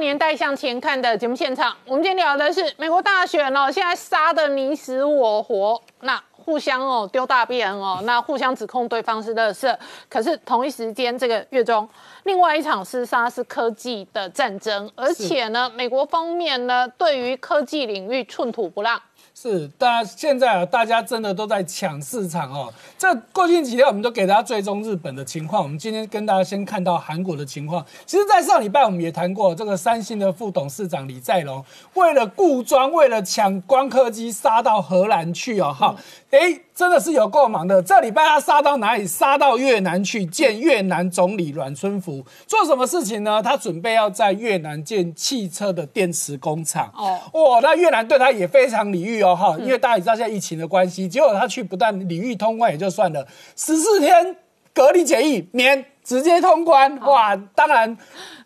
年代向前看的节目现场，我们今天聊的是美国大选哦，现在杀的你死我活，那互相哦丢大便哦，那互相指控对方是乐色，可是同一时间这个月中，另外一场厮杀是科技的战争，而且呢，美国方面呢对于科技领域寸土不让。是，大家现在啊，大家真的都在抢市场哦。这过去几天，我们都给大家追踪日本的情况。我们今天跟大家先看到韩国的情况。其实，在上礼拜我们也谈过，这个三星的副董事长李在镕，为了固装，为了抢光刻机，杀到荷兰去哦，哈。哎，真的是有够忙的。这礼拜他杀到哪里？杀到越南去见越南总理阮春福，做什么事情呢？他准备要在越南建汽车的电池工厂。哦，哇，那越南对他也非常礼遇哦，哈，因为大家也知道现在疫情的关系，结果他去不但礼遇通关也就算了，十四天隔离检疫免直接通关。哇，当然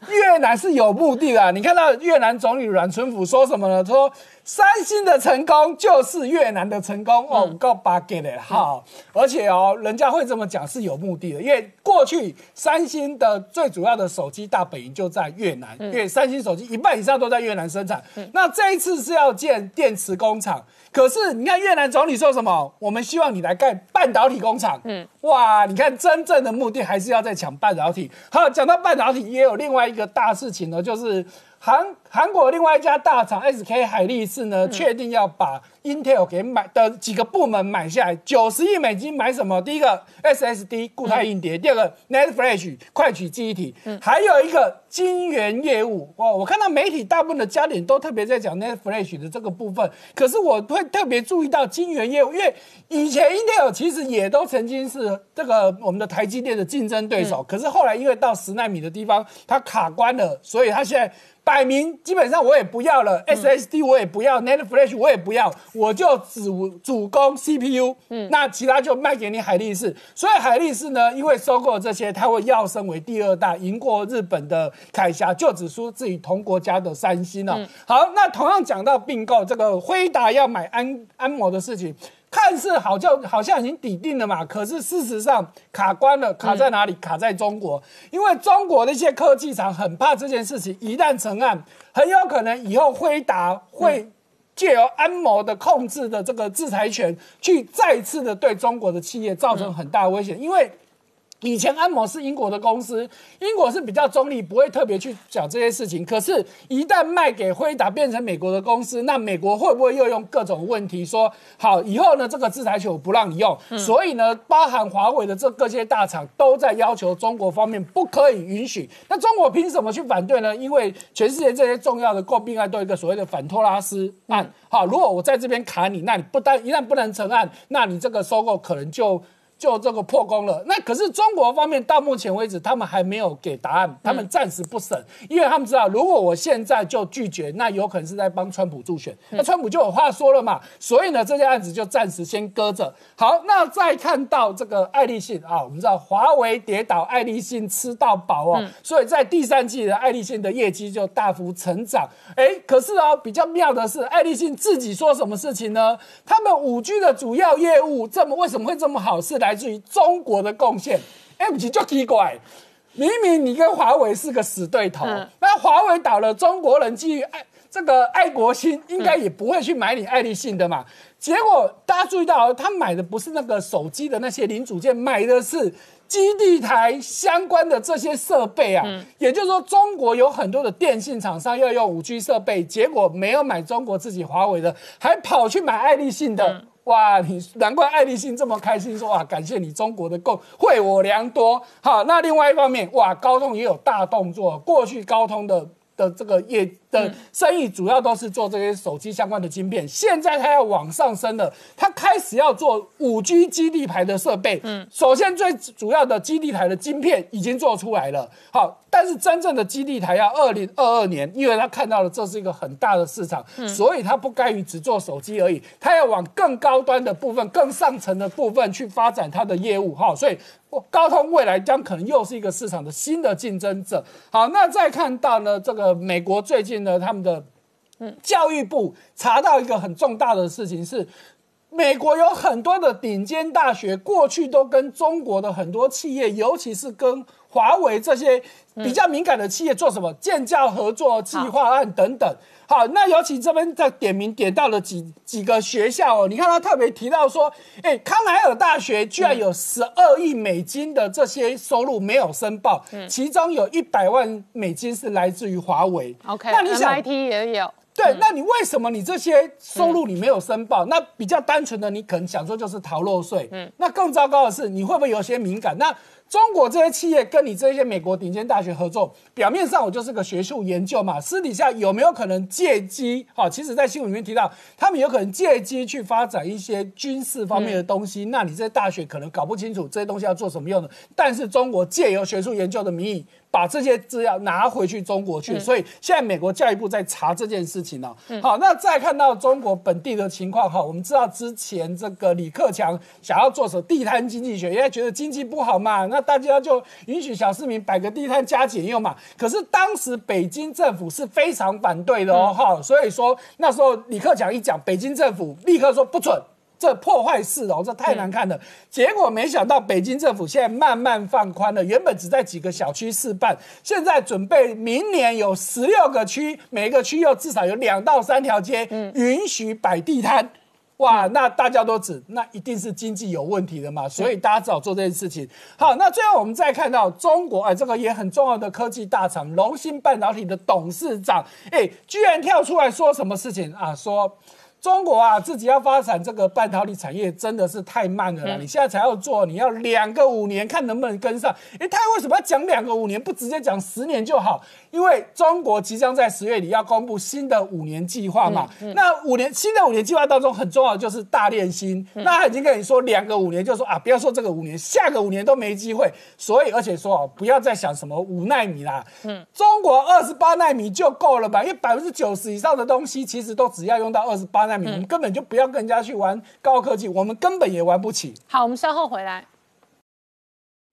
越南是有目的的。你看到越南总理阮春福说什么呢？说。三星的成功就是越南的成功哦，我告八给的好，而且哦，人家会这么讲是有目的的，因为过去三星的最主要的手机大本营就在越南，因为三星手机一半以上都在越南生产。那这一次是要建电池工厂，可是你看越南总理说什么？我们希望你来盖半导体工厂。嗯，哇，你看真正的目的还是要在抢半导体。好，讲到半导体，也有另外一个大事情呢，就是韩。韩国另外一家大厂 SK 海力士呢，确定要把 Intel 给买的几个部门买下来，九十亿美金买什么？第一个 SSD 固态硬碟，第二个 NAND Flash 快取记忆体，还有一个晶圆业务。哇，我看到媒体大部分的焦点都特别在讲 NAND Flash 的这个部分，可是我会特别注意到晶圆业务，因为以前 Intel 其实也都曾经是这个我们的台积电的竞争对手，可是后来因为到十纳米的地方它卡关了，所以它现在。摆明基本上我也不要了，SSD 我也不要，NAND Flash 我也不要，我就主主攻 CPU，嗯，那其他就卖给你海力士。所以海力士呢，因为收购这些，它会要升为第二大，赢过日本的凯霞，就只输自己同国家的三星了。好，那同样讲到并购这个辉达要买安安摩的事情。看似好像好像已经抵定了嘛，可是事实上卡关了，卡在哪里？卡在中国，因为中国的一些科技厂很怕这件事情一旦成案，很有可能以后辉达会借由安谋的控制的这个制裁权，去再次的对中国的企业造成很大危险，因为。以前安摩是英国的公司，英国是比较中立，不会特别去讲这些事情。可是，一旦卖给辉达变成美国的公司，那美国会不会又用各种问题说好以后呢？这个制裁权我不让你用。所以呢，包含华为的这各些大厂都在要求中国方面不可以允许。那中国凭什么去反对呢？因为全世界这些重要的诟病案都有一个所谓的反托拉斯案。好，如果我在这边卡你，那你不但一旦不能成案，那你这个收购可能就。就这个破功了，那可是中国方面到目前为止，他们还没有给答案，他们暂时不审，因为他们知道，如果我现在就拒绝，那有可能是在帮川普助选，那川普就有话说了嘛，所以呢，这件案子就暂时先搁着。好，那再看到这个爱立信啊，我们知道华为跌倒，爱立信吃到饱哦，所以在第三季的爱立信的业绩就大幅成长。哎，可是啊，比较妙的是，爱立信自己说什么事情呢？他们五 G 的主要业务这么为什么会这么好？是来。来自于中国的贡献，M 级就奇怪，明明你跟华为是个死对头，那华为倒了，中国人基于爱这个爱国心，应该也不会去买你爱立信的嘛。结果大家注意到，他买的不是那个手机的那些零组件，买的是。基地台相关的这些设备啊，也就是说，中国有很多的电信厂商要用五 G 设备，结果没有买中国自己华为的，还跑去买爱立信的。哇，你难怪爱立信这么开心，说啊，感谢你中国的共惠我良多。好，那另外一方面，哇，高通也有大动作，过去高通的的这个业的生意主要都是做这些手机相关的晶片，现在它要往上升了，它开始要做五 G 基地台的设备。嗯，首先最主要的基地台的晶片已经做出来了。好，但是真正的基地台要二零二二年，因为他看到了这是一个很大的市场，所以他不甘于只做手机而已，他要往更高端的部分、更上层的部分去发展它的业务。哈，所以高通未来将可能又是一个市场的新的竞争者。好，那再看到呢，这个美国最近呢，他们的教育部查到一个很重大的事情是。美国有很多的顶尖大学，过去都跟中国的很多企业，尤其是跟华为这些比较敏感的企业做什么建教合作计划案等等。好，那尤其这边在点名点到了几几个学校哦，你看他特别提到说，哎，康奈尔大学居然有十二亿美金的这些收入没有申报，其中有一百万美金是来自于华为。OK，那你想 IT 也有。对，那你为什么你这些收入你没有申报？那比较单纯的，你可能想说就是逃漏税。嗯，那更糟糕的是，你会不会有些敏感？那中国这些企业跟你这些美国顶尖大学合作，表面上我就是个学术研究嘛，私底下有没有可能借机？好，其实在新闻里面提到，他们有可能借机去发展一些军事方面的东西。那你这些大学可能搞不清楚这些东西要做什么用的，但是中国借由学术研究的名义。把这些资料拿回去中国去，所以现在美国教育部在查这件事情呢。好，那再看到中国本地的情况哈，我们知道之前这个李克强想要做什么地摊经济学，因为觉得经济不好嘛，那大家就允许小市民摆个地摊加减用嘛。可是当时北京政府是非常反对的哦，哈，所以说那时候李克强一讲，北京政府立刻说不准。这破坏市容，这太难看了。结果没想到，北京政府现在慢慢放宽了，原本只在几个小区试办，现在准备明年有十六个区，每个区又至少有两到三条街允许摆地摊。哇，那大家都指那一定是经济有问题的嘛，所以大家只好做这件事情。好，那最后我们再看到中国，哎，这个也很重要的科技大厂龙芯半导体的董事长，哎，居然跳出来说什么事情啊？说。中国啊，自己要发展这个半导体产业真的是太慢了啦！你现在才要做，你要两个五年看能不能跟上。哎，他为什么要讲两个五年，不直接讲十年就好？因为中国即将在十月底要公布新的五年计划嘛。那五年新的五年计划当中很重要的就是大炼芯。那他已经跟你说两个五年，就说啊，不要说这个五年，下个五年都没机会。所以而且说哦，不要再想什么五纳米啦。嗯，中国二十八纳米就够了吧？因为百分之九十以上的东西其实都只要用到二十八纳。我们根本就不要跟人家去玩高科技，我们根本也玩不起。好，我们稍后回来。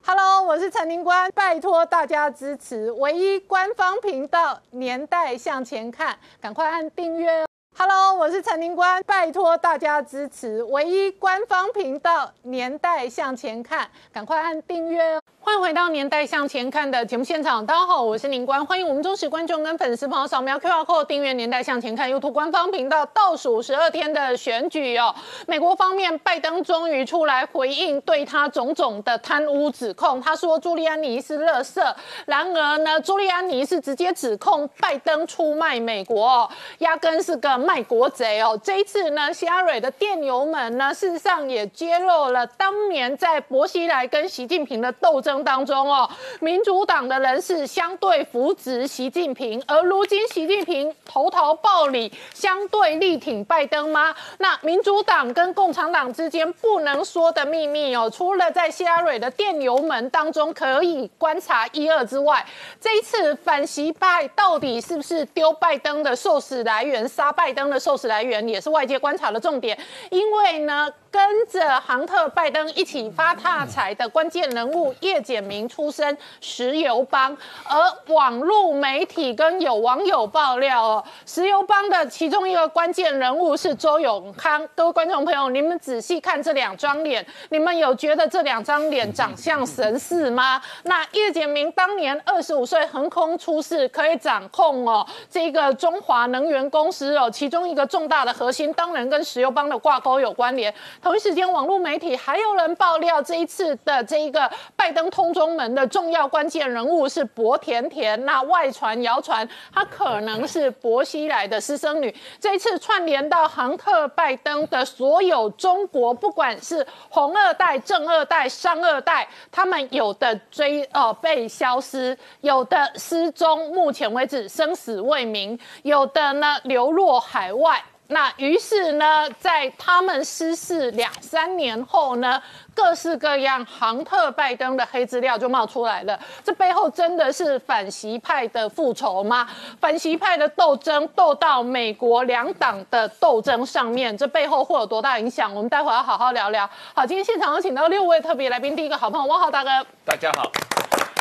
Hello，我是陈宁官，拜托大家支持唯一官方频道《年代向前看》，赶快按订阅。Hello，我是陈宁官，拜托大家支持唯一官方频道《年代向前看》，赶快按订阅哦。欢迎回到《年代向前看》的节目现场，大家好，我是宁官，欢迎我们忠实观众跟粉丝朋友扫描 QR Code 订阅《年代向前看》YouTube 官方频道。倒数十二天的选举哦，美国方面，拜登终于出来回应对他种种的贪污指控。他说朱利安尼是垃圾，然而呢，朱利安尼是直接指控拜登出卖美国，压根是个卖国贼哦。这一次呢，希拉蕊的电邮门呢，事实上也揭露了当年在薄熙来跟习近平的斗争。当中哦，民主党的人士相对扶植习近平，而如今习近平投桃报李，相对力挺拜登吗？那民主党跟共产党之间不能说的秘密哦，除了在希拉蕊的电邮门当中可以观察一二之外，这一次反习派到底是不是丢拜登的受死来源，杀拜登的受死来源，也是外界观察的重点。因为呢，跟着杭特拜登一起发大财的关键人物叶。简明出身石油帮，而网络媒体跟有网友爆料哦，石油帮的其中一个关键人物是周永康。各位观众朋友，你们仔细看这两张脸，你们有觉得这两张脸长相神似吗？那叶简明当年二十五岁横空出世，可以掌控哦这个中华能源公司哦，其中一个重大的核心当然跟石油帮的挂钩有关联。同一时间，网络媒体还有人爆料，这一次的这一个拜登通中门的重要关键人物是博甜甜。那外传谣传，她可能是博西来的私生女。这一次串联到杭特拜登的所有中国，不管是红二代、正二代、商二代，他们有的追呃被消失，有的失踪，目前为止生死未明，有的呢流落海外。那于是呢，在他们失事两三年后呢，各式各样杭特拜登的黑资料就冒出来了。这背后真的是反习派的复仇吗？反习派的斗争斗到美国两党的斗争上面，这背后会有多大影响？我们待会要好好聊聊。好，今天现场有请到六位特别来宾，第一个好朋友汪浩大哥，大家好。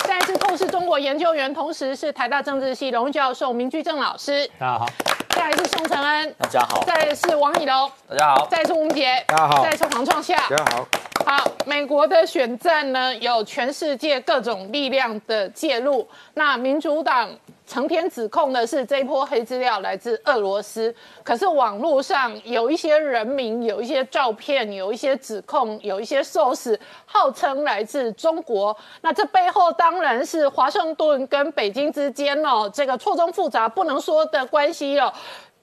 再是透视中国研究员，同时是台大政治系荣誉教授明居正老师，大家好。再来是宋承恩，大家好；再来是王以龙，大家好；再来是吴杰，大家好；再来是黄创夏，大家好。好，美国的选战呢，有全世界各种力量的介入。那民主党成天指控的是这一波黑资料来自俄罗斯，可是网络上有一些人名、有一些照片、有一些指控、有一些 source 号称来自中国。那这背后当然是华盛顿跟北京之间哦，这个错综复杂不能说的关系哦，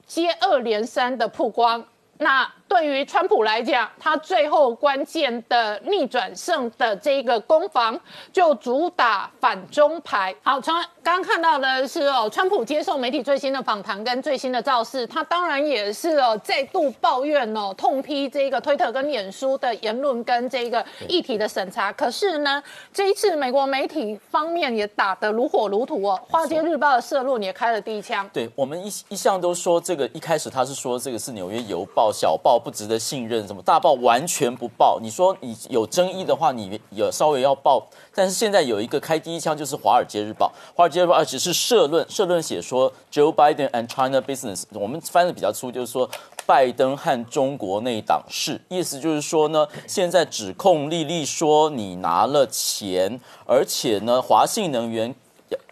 接二连三的曝光。那对于川普来讲，他最后关键的逆转胜的这个攻防，就主打反中牌。好，从刚刚看到的是哦，川普接受媒体最新的访谈跟最新的造势，他当然也是哦再度抱怨哦，痛批这个推特跟脸书的言论跟这个议题的审查。可是呢，这一次美国媒体方面也打得如火如荼哦，《华尔街日报》的社论也开了第一枪。对我们一一向都说这个，一开始他是说这个是《纽约邮报》小报不值得信任，什么大报完全不报。你说你有争议的话，你有稍微要报。但是现在有一个开第一枪，就是《华尔街日报》。《华尔街日报》只是社论，社论写说 Joe Biden and China business，我们翻的比较粗，就是说拜登和中国内党事，意思就是说呢，现在指控丽丽说你拿了钱，而且呢，华信能源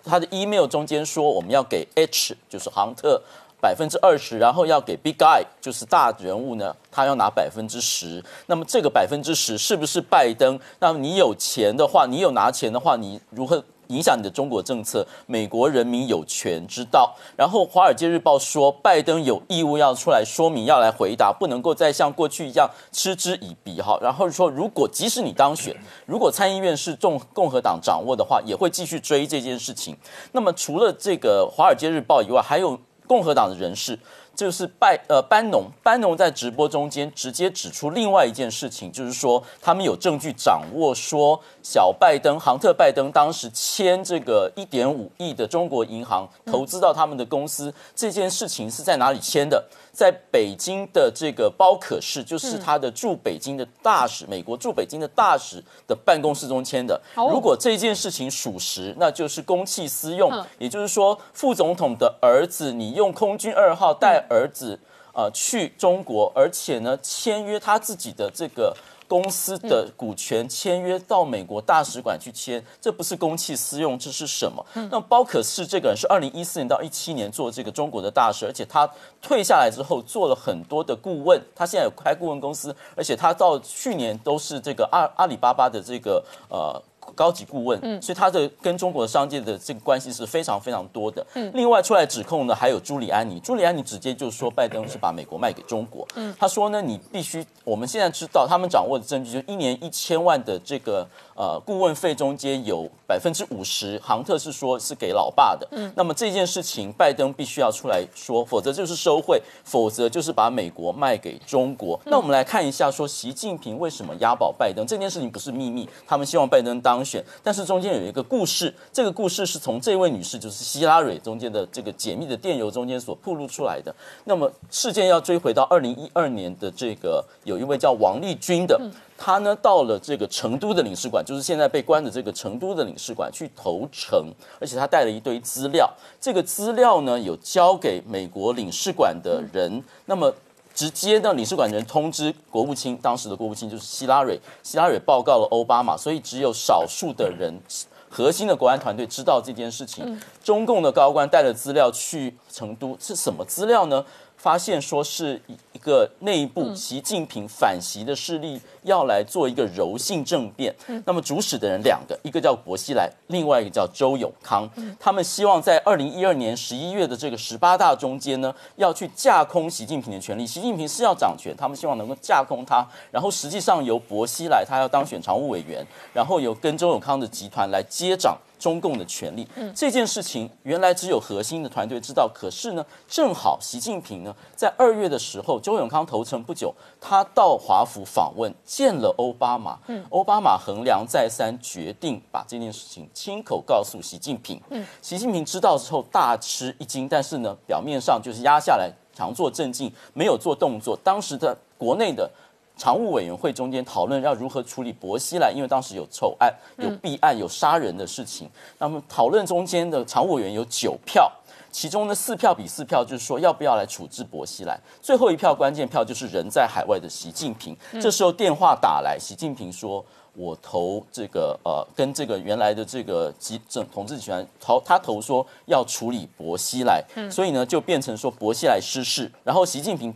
他的 email 中间说我们要给 H，就是杭特。百分之二十，然后要给 big guy，就是大人物呢，他要拿百分之十。那么这个百分之十是不是拜登？那你有钱的话，你有拿钱的话，你如何影响你的中国政策？美国人民有权知道。然后《华尔街日报》说，拜登有义务要出来说明，要来回答，不能够再像过去一样嗤之以鼻哈。然后说，如果即使你当选，如果参议院是众共和党掌握的话，也会继续追这件事情。那么除了这个《华尔街日报》以外，还有。共和党的人士就是拜呃班农，班农在直播中间直接指出另外一件事情，就是说他们有证据掌握说小拜登杭特拜登当时签这个一点五亿的中国银行投资到他们的公司这件事情是在哪里签的？在北京的这个包可士，就是他的驻北京的大使，美国驻北京的大使的办公室中签的。如果这件事情属实，那就是公器私用，也就是说，副总统的儿子，你用空军二号带儿子呃去中国，而且呢签约他自己的这个。公司的股权签约到美国大使馆去签，这不是公器私用，这是什么？那包可士这个人是二零一四年到一七年做这个中国的大使，而且他退下来之后做了很多的顾问，他现在有开顾问公司，而且他到去年都是这个阿阿里巴巴的这个呃。高级顾问，嗯所以他的跟中国的商界的这个关系是非常非常多的。嗯另外出来指控呢，还有朱利安尼，朱利安尼直接就说拜登是把美国卖给中国。嗯他说呢，你必须，我们现在知道他们掌握的证据，就一年一千万的这个呃顾问费中间有百分之五十，杭特是说是给老爸的。嗯那么这件事情，拜登必须要出来说，否则就是收贿，否则就是把美国卖给中国。那我们来看一下，说习近平为什么押宝拜登这件事情不是秘密，他们希望拜登当。选，但是中间有一个故事，这个故事是从这位女士，就是希拉蕊中间的这个解密的电邮中间所曝露出来的。那么事件要追回到二零一二年的这个有一位叫王立军的，他呢到了这个成都的领事馆，就是现在被关的这个成都的领事馆去投诚，而且他带了一堆资料，这个资料呢有交给美国领事馆的人，那么。直接的领事馆人通知国务卿，当时的国务卿就是希拉蕊，希拉蕊报告了奥巴马，所以只有少数的人，核心的国安团队知道这件事情。中共的高官带了资料去成都，是什么资料呢？发现说是一个内部习近平反习的势力要来做一个柔性政变。那么主使的人两个，一个叫薄熙来，另外一个叫周永康。他们希望在二零一二年十一月的这个十八大中间呢，要去架空习近平的权利。习近平是要掌权，他们希望能够架空他，然后实际上由薄熙来他要当选常务委员，然后由跟周永康的集团来接掌。中共的权力，这件事情原来只有核心的团队知道，可是呢，正好习近平呢，在二月的时候，周永康投诚不久，他到华府访问，见了奥巴马，嗯，奥巴马衡量再三，决定把这件事情亲口告诉习近平，嗯，习近平知道之后大吃一惊，但是呢，表面上就是压下来，常做镇静，没有做动作。当时的国内的。常务委员会中间讨论要如何处理薄熙来，因为当时有丑案、有弊案、有杀人的事情。那么讨论中间的常务委员有九票，其中呢四票比四票，就是说要不要来处置薄熙来。最后一票关键票就是人在海外的习近平。这时候电话打来，习近平说：“我投这个呃，跟这个原来的这个集政统治集团投，他投说要处理薄熙来，所以呢就变成说薄熙来失势，然后习近平。”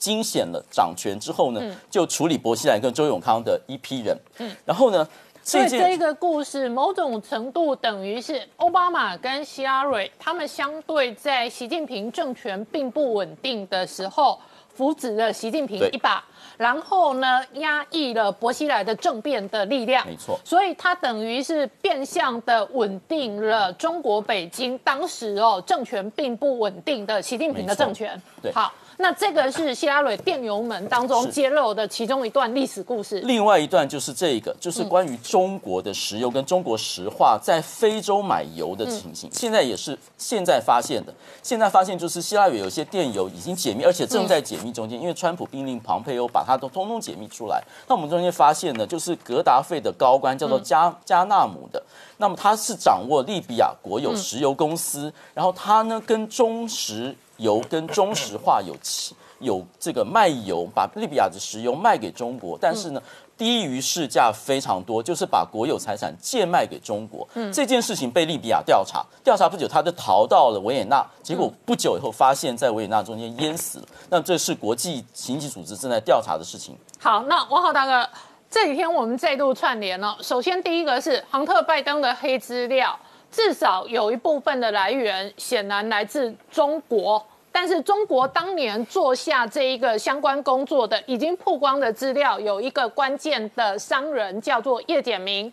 惊险了，掌权之后呢，就处理薄熙来跟周永康的一批人。嗯，然后呢，所以这个故事某种程度等于是奥巴马跟希拉蕊他们相对在习近平政权并不稳定的时候扶植了习近平一把，然后呢压抑了薄熙来的政变的力量。没错，所以他等于是变相的稳定了中国北京当时哦政权并不稳定的习近平的政权。对，好。那这个是希拉蕊电邮门当中揭露的其中一段历史故事。另外一段就是这个，就是关于中国的石油跟中国石化在非洲买油的情形。现在也是现在发现的。现在发现就是希拉蕊有些电邮已经解密，而且正在解密中间。因为川普命令庞佩欧把它都通通解密出来。那我们中间发现呢，就是格达费的高官叫做加加纳姆的，那么他是掌握利比亚国有石油公司，然后他呢跟中石。油跟中石化有有这个卖油，把利比亚的石油卖给中国，但是呢低于市价非常多，就是把国有财产贱卖给中国。嗯，这件事情被利比亚调查，调查不久他就逃到了维也纳，结果不久以后发现，在维也纳中间淹死了。那这是国际刑警组织正在调查的事情。好，那王浩大哥，这几天我们再度串联了。首先第一个是杭特拜登的黑资料，至少有一部分的来源显然来自中国。但是中国当年做下这一个相关工作的已经曝光的资料，有一个关键的商人叫做叶简明，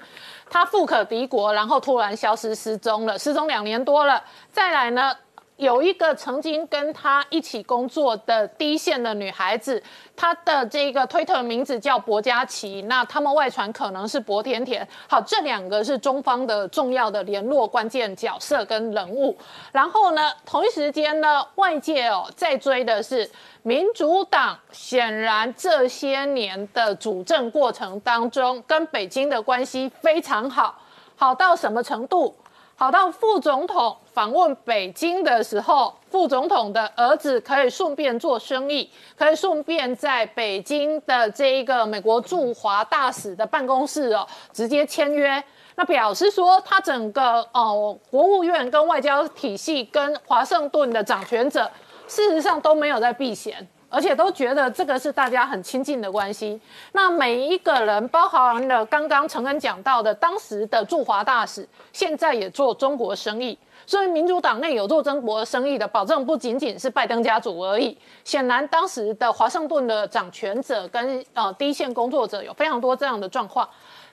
他富可敌国，然后突然消失失踪了，失踪两年多了。再来呢？有一个曾经跟他一起工作的第一线的女孩子，她的这个推特名字叫薄佳琪，那他们外传可能是薄甜甜。好，这两个是中方的重要的联络关键角色跟人物。然后呢，同一时间呢，外界哦在追的是民主党，显然这些年的主政过程当中，跟北京的关系非常好，好到什么程度？好到副总统访问北京的时候，副总统的儿子可以顺便做生意，可以顺便在北京的这一个美国驻华大使的办公室哦，直接签约。那表示说，他整个哦，国务院跟外交体系跟华盛顿的掌权者，事实上都没有在避嫌。而且都觉得这个是大家很亲近的关系。那每一个人，包含了刚刚陈恩讲到的当时的驻华大使，现在也做中国生意。所以民主党内有做争夺生意的，保证不仅仅是拜登家族而已。显然，当时的华盛顿的掌权者跟呃第一线工作者有非常多这样的状况。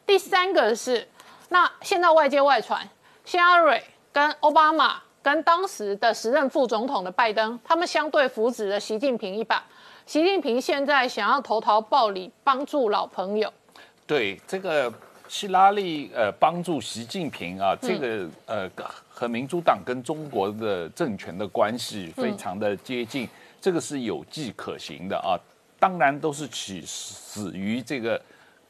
第三个是，那现在外界外传，希拉蕊跟奥巴马。跟当时的时任副总统的拜登，他们相对扶植了习近平一把。习近平现在想要投桃报李，帮助老朋友。对这个希拉里呃帮助习近平啊，这个呃和民主党跟中国的政权的关系非常的接近，这个是有迹可循的啊。当然都是起始于这个。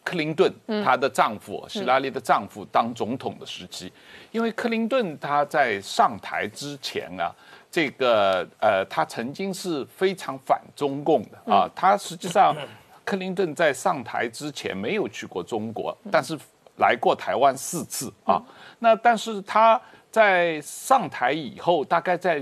克林顿，她的丈夫希拉里的丈夫当总统的时期，因为克林顿他在上台之前啊，这个呃，他曾经是非常反中共的啊。他实际上，克林顿在上台之前没有去过中国，但是来过台湾四次啊。那但是他在上台以后，大概在。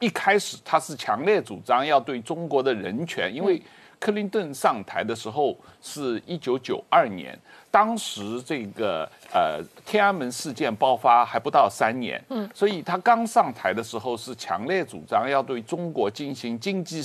一开始他是强烈主张要对中国的人权，因为克林顿上台的时候是一九九二年，当时这个呃天安门事件爆发还不到三年，嗯，所以他刚上台的时候是强烈主张要对中国进行经济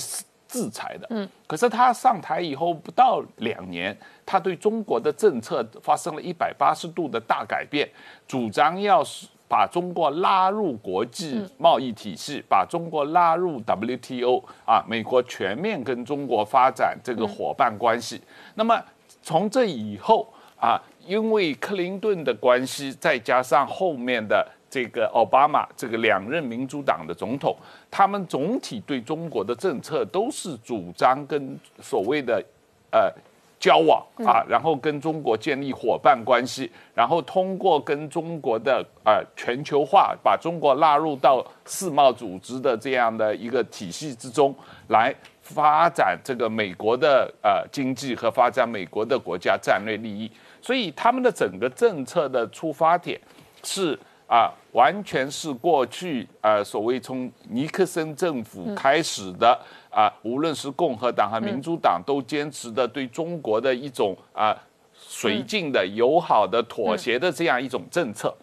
制裁的，嗯，可是他上台以后不到两年，他对中国的政策发生了一百八十度的大改变，主张要是。把中国拉入国际贸易体系，把中国拉入 WTO 啊，美国全面跟中国发展这个伙伴关系。那么从这以后啊，因为克林顿的关系，再加上后面的这个奥巴马这个两任民主党的总统，他们总体对中国的政策都是主张跟所谓的呃。交往啊，然后跟中国建立伙伴关系，然后通过跟中国的呃全球化，把中国纳入到世贸组织的这样的一个体系之中，来发展这个美国的呃经济和发展美国的国家战略利益。所以他们的整个政策的出发点是啊，完全是过去呃所谓从尼克森政府开始的。啊，无论是共和党和民主党，都坚持的对中国的一种啊绥靖的、友好的、妥协的这样一种政策。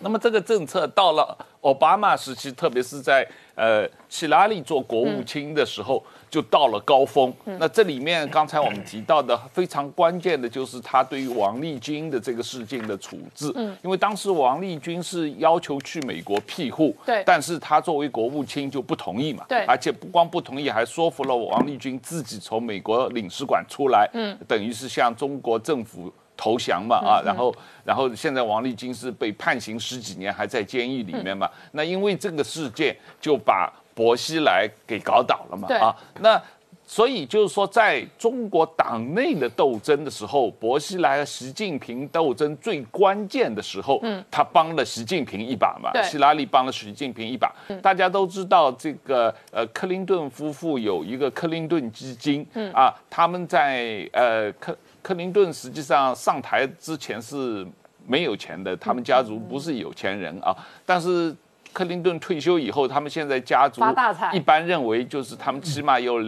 那么这个政策到了奥巴马时期，特别是在呃希拉里做国务卿的时候。就到了高峰。那这里面刚才我们提到的非常关键的就是他对于王立军的这个事件的处置。嗯，因为当时王立军是要求去美国庇护，对，但是他作为国务卿就不同意嘛。对，而且不光不同意，还说服了王立军自己从美国领事馆出来。嗯，等于是向中国政府投降嘛。啊，然后然后现在王立军是被判刑十几年，还在监狱里面嘛。那因为这个事件就把。薄熙来给搞倒了嘛？啊，那所以就是说，在中国党内的斗争的时候，薄熙来和习近平斗争最关键的时候，嗯，他帮了习近平一把嘛，希拉里帮了习近平一把。大家都知道，这个呃，克林顿夫妇有一个克林顿基金，嗯啊，他们在呃克克林顿实际上上台之前是没有钱的，他们家族不是有钱人啊，但是。克林顿退休以后，他们现在家族一般认为就是他们起码有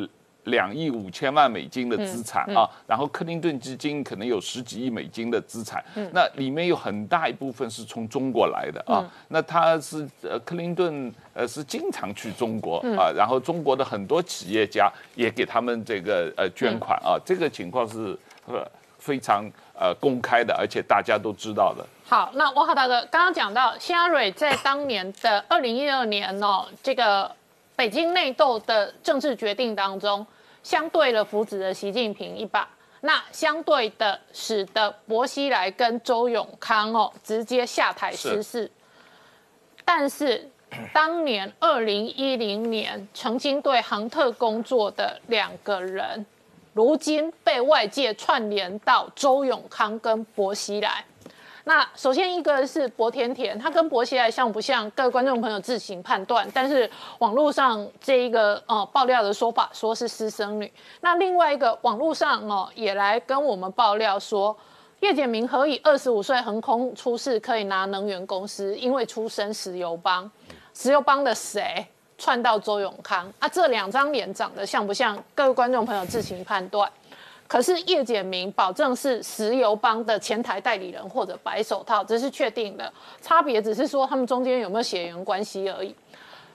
两亿五千万美金的资产啊，然后克林顿基金可能有十几亿美金的资产，那里面有很大一部分是从中国来的啊。那他是呃克林顿呃是经常去中国啊，然后中国的很多企业家也给他们这个呃捐款啊，这个情况是呃非常呃公开的，而且大家都知道的。好，那我好大哥刚刚讲到，希拉蕊在当年的二零一二年哦，这个北京内斗的政治决定当中，相对的扶植了习近平一把，那相对的使得薄熙来跟周永康哦直接下台失势。但是当年二零一零年曾经对航特工作的两个人，如今被外界串联到周永康跟薄熙来。那首先一个是薄田田，他跟薄熙来像不像？各位观众朋友自行判断。但是网络上这一个呃爆料的说法，说是私生女。那另外一个网络上哦也来跟我们爆料说，叶简明何以二十五岁横空出世，可以拿能源公司？因为出身石油帮，石油帮的谁串到周永康？啊，这两张脸长得像不像？各位观众朋友自行判断。可是叶简明保证是石油帮的前台代理人或者白手套，这是确定的。差别只是说他们中间有没有血缘关系而已。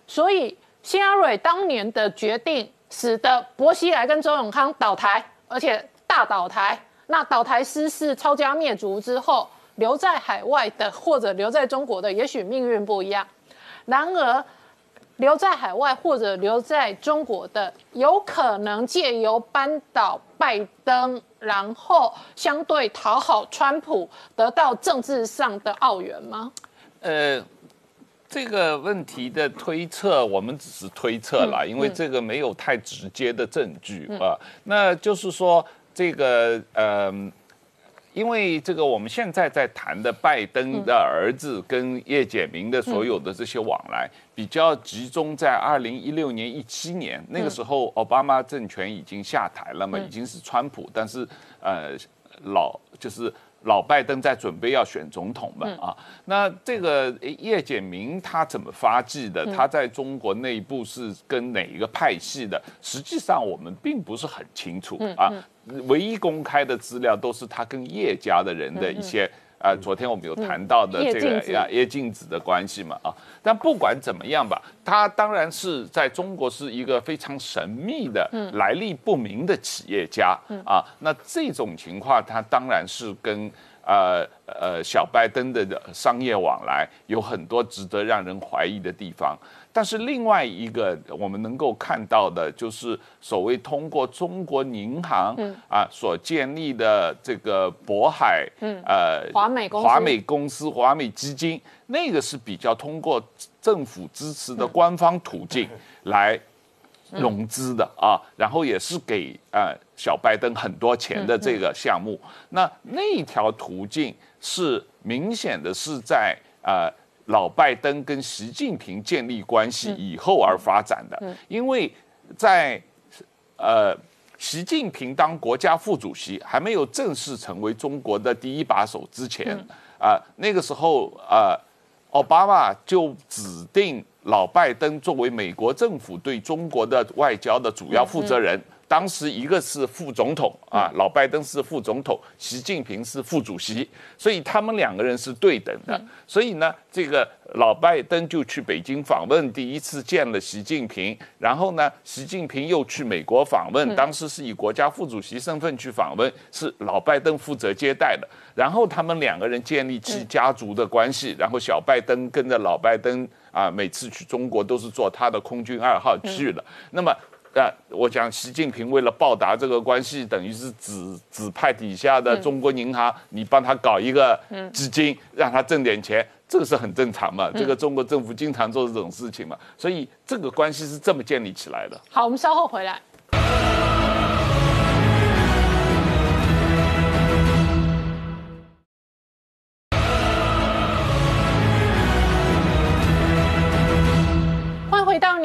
所以辛阿蕊当年的决定，使得薄熙来跟周永康倒台，而且大倒台。那倒台失势、抄家灭族之后，留在海外的或者留在中国的，也许命运不一样。然而。留在海外或者留在中国的，有可能借由扳倒拜登，然后相对讨好川普，得到政治上的澳元吗？呃，这个问题的推测，我们只是推测啦，因为这个没有太直接的证据啊。那就是说，这个呃。因为这个，我们现在在谈的拜登的儿子跟叶简明的所有的这些往来，比较集中在二零一六年、一七年那个时候，奥巴马政权已经下台了嘛，已经是川普，但是呃老就是老拜登在准备要选总统嘛嗯啊，那这个叶简明他怎么发迹嗯的？他在中国内部是跟哪一个派系的？实际上我们并不是很清楚嗯啊，唯一公开的资料都是他跟叶家的人的一些。啊，昨天我们有谈到的这个嗯叶静子呀叶静子的关系嘛啊，但不管怎么样吧，他当然是在中国是一个非常神秘的、嗯来历不明的企业家啊。那这种情况，他当然是跟呃呃小拜登的商业往来有很多值得让人怀疑的地方。但是另外一个我们能够看到的，就是所谓通过中国银行嗯。啊所建立的这个渤海呃华美公司。华美公司、华美基金，那个是比较通过政府支持的官方途径 *laughs* 来融资的啊，然后也是给呃小拜登很多钱的这个项目。那那条途径是明显的是在呃老拜登跟习近平建立关系以后而发展的，因为在呃，习近平当国家副主席还没有正式成为中国的第一把手之前，啊、那个时候啊、奥巴马就指定老拜登作为美国政府对中国的外交的主要负责人。当时一个是副总统啊，老拜登是副总统，习近平是副主席，所以他们两个人是对等的。所以呢，这个老拜登就去北京访问，第一次见了习近平，然后呢，习近平又去美国访问，当时是以国家副主席身份去访问，是老拜登负责接待的。然后他们两个人建立起家族的关系，然后小拜登跟着老拜登啊，每次去中国都是坐他的空军二号去了。那么。呃，我讲习近平为了报答这个关系，等于是指指派底下的中国银行，你帮他搞一个基金，让他挣点钱，这个是很正常嘛。这个中国政府经常做这种事情嘛，所以这个关系是这么建立起来的。好，我们稍后回来。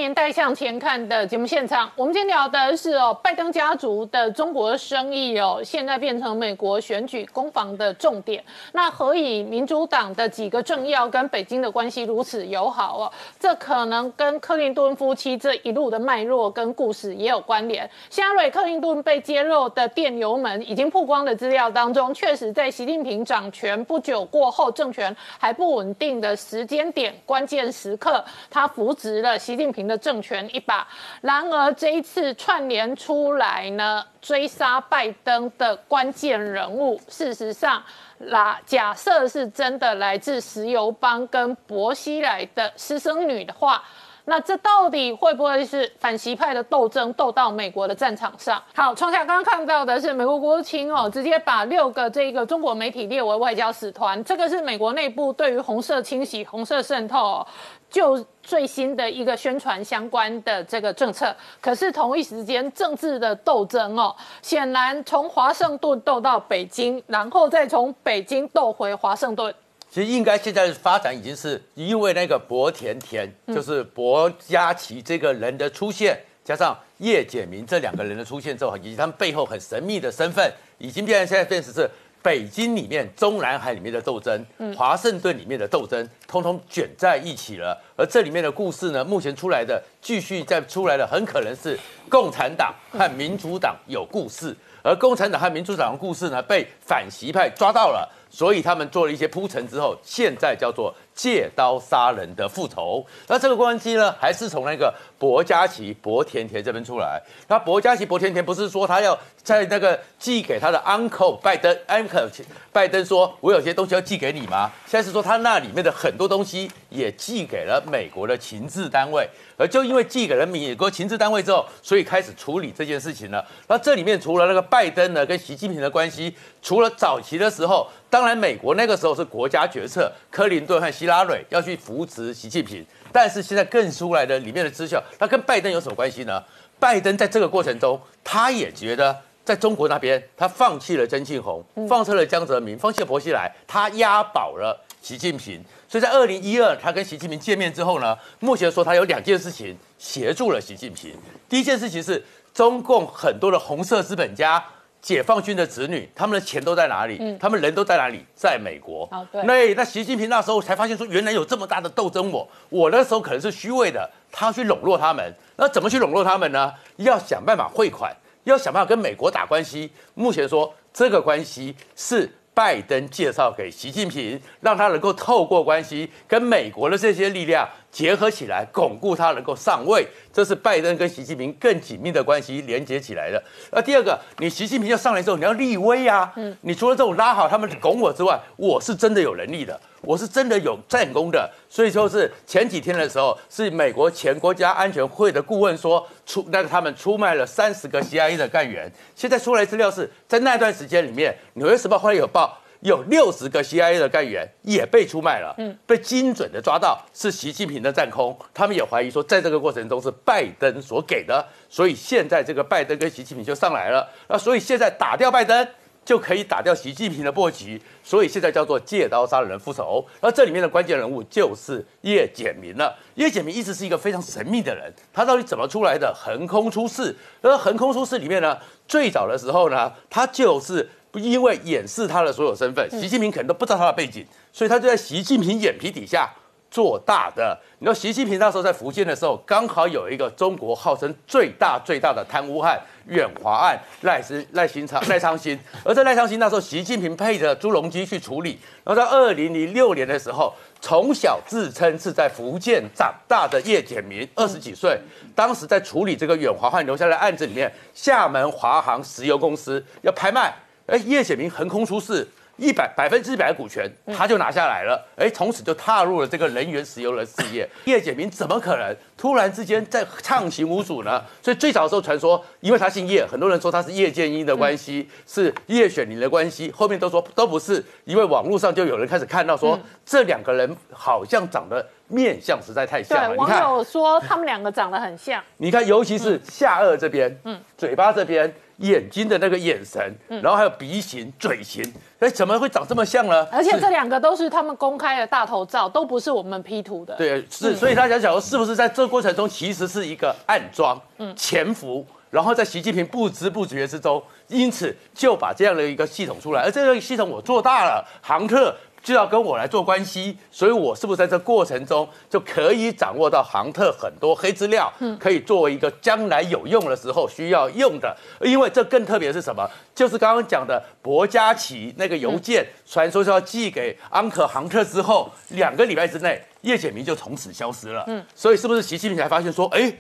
年代向前看》的节目现场。我们今天聊的是哦，拜登家族的中国生意哦，现在变成美国选举攻防的重点。那何以民主党的几个政要跟北京的关系如此友好哦？这可能跟克林顿夫妻这一路的脉络跟故事也有关联。希拉蕊、克林顿被揭露的电邮门已经曝光的资料当中，确实在习近平掌权不久过后，政权还不稳定的时间点、关键时刻，他扶植了习近平的政权一把。然而这一次串联出来呢，追杀拜登的关键人物，事实上。啦，假设是真的来自石油帮跟伯希来的私生女的话，那这到底会不会是反习派的斗争斗到美国的战场上？好，创下刚刚看到的是美国国务卿哦，直接把六个这个中国媒体列为外交使团，这个是美国内部对于红色清洗、红色渗透、就最新的一个宣传相关的这个政策，可是同一时间政治的斗争哦，显然从华盛顿斗到北京，然后再从北京斗回华盛顿。其实应该现在的发展已经是因为那个薄田田，就是薄佳琪这个人的出现，加上叶简明这两个人的出现之后，以及他们背后很神秘的身份，已经变成现在变成是。北京里面、中南海里面的斗争，华盛顿里面的斗争，通通卷在一起了。而这里面的故事呢，目前出来的、继续再出来的，很可能是共产党和民主党有故事，而共产党和民主党的故事呢，被反习派抓到了，所以他们做了一些铺陈之后，现在叫做借刀杀人的复仇。那这个关系呢，还是从那个薄嘉琪、薄甜甜这边出来。那薄嘉琪、薄甜甜不是说他要在那个寄给他的 uncle 拜登，uncle 拜登说，我有些东西要寄给你吗？现在是说他那里面的很多东西也寄给了美国的情治单位，而就因为寄给了美国情治单位之后，所以开始处理这件事情了。那这里面除了那个拜登呢跟习近平的关系，除了早期的时候，当然美国那个时候是国家决策，克林顿和希拉蕊要去扶持习近平，但是现在更出来的里面的资料，那跟拜登有什么关系呢？拜登在这个过程中，他也觉得。在中国那边，他放弃了曾庆红，放弃了江泽民，放弃了薄熙来，他押宝了习近平。所以在二零一二，他跟习近平见面之后呢，目前说他有两件事情协助了习近平。第一件事情是中共很多的红色资本家解放军的子女，他们的钱都在哪里？他们人都在哪里？在美国。那那习近平那时候才发现说，原来有这么大的斗争我，我那时候可能是虚伪的，他去笼络他们。那怎么去笼络他们呢？要想办法汇款，要想办法跟美国打关系。目前说这个关系是拜登介绍给习近平，让他能够透过关系跟美国的这些力量结合起来，巩固他能够上位。这是拜登跟习近平更紧密的关系连接起来的。那第二个，你习近平要上来之后，你要立威啊。嗯，你除了这种拉好他们拱我之外，我是真的有能力的，我是真的有战功的。所以说是前几天的时候，是美国前国家安全会的顾问说出，那个他们出卖了三十个 CIA 的干员。现在出来资料是在那段时间里面，《纽约时报》后来有报。有六十个 CIA 的干员也被出卖了，嗯，被精准的抓到，是习近平的战空。他们也怀疑说，在这个过程中是拜登所给的，所以现在这个拜登跟习近平就上来了。那所以现在打掉拜登，就可以打掉习近平的破局。所以现在叫做借刀杀人复仇。而这里面的关键人物就是叶简明了。叶简明一直是一个非常神秘的人，他到底怎么出来的？横空出世。那横空出世里面呢，最早的时候呢，他就是。因为掩饰他的所有身份，习近平可能都不知道他的背景，所以他就在习近平眼皮底下做大的。你知道，习近平那时候在福建的时候，刚好有一个中国号称最大最大的贪污案远华案赖是赖新昌赖昌星，而在赖昌星那时候，习近平配着朱镕基去处理。然后在二零零六年的时候，从小自称是在福建长大的叶简明，二十几岁，当时在处理这个远华案留下的案子里面，厦门华航石油公司要拍卖。哎，叶显明横空出世，一百百分之百的股权，他就拿下来了。哎，从此就踏入了这个能源石油的事业。叶简明怎么可能突然之间在畅行无阻呢？所以最早的时候传说，因为他姓叶，很多人说他是叶剑英的关系，是叶选宁的关系。后面都说都不是，因为网络上就有人开始看到说，这两个人好像长得面相实在太像了。网友说他们两个长得很像。你看，尤其是下颚这边，嗯，嘴巴这边。眼睛的那个眼神，然后还有鼻型、嘴型，哎，怎么会长这么像呢？而且这两个都是他们公开的大头照，都不是我们 P 图的。对，是，所以大家想说，是不是在这个过程中其实是一个暗装、潜伏，然后在习近平不知不觉之中，因此就把这样的一个系统出来，而这个系统我做大了，航特。就要跟我来做关系，所以我是不是在这过程中就可以掌握到航特很多黑资料，可以作为一个将来有用的时候需要用的。因为这更特别是什么？就是刚刚讲的博加奇那个邮件，传说是要寄给安可航特之后，两个礼拜之内，叶简明就从此消失了。嗯，所以是不是习近平才发现说，哎？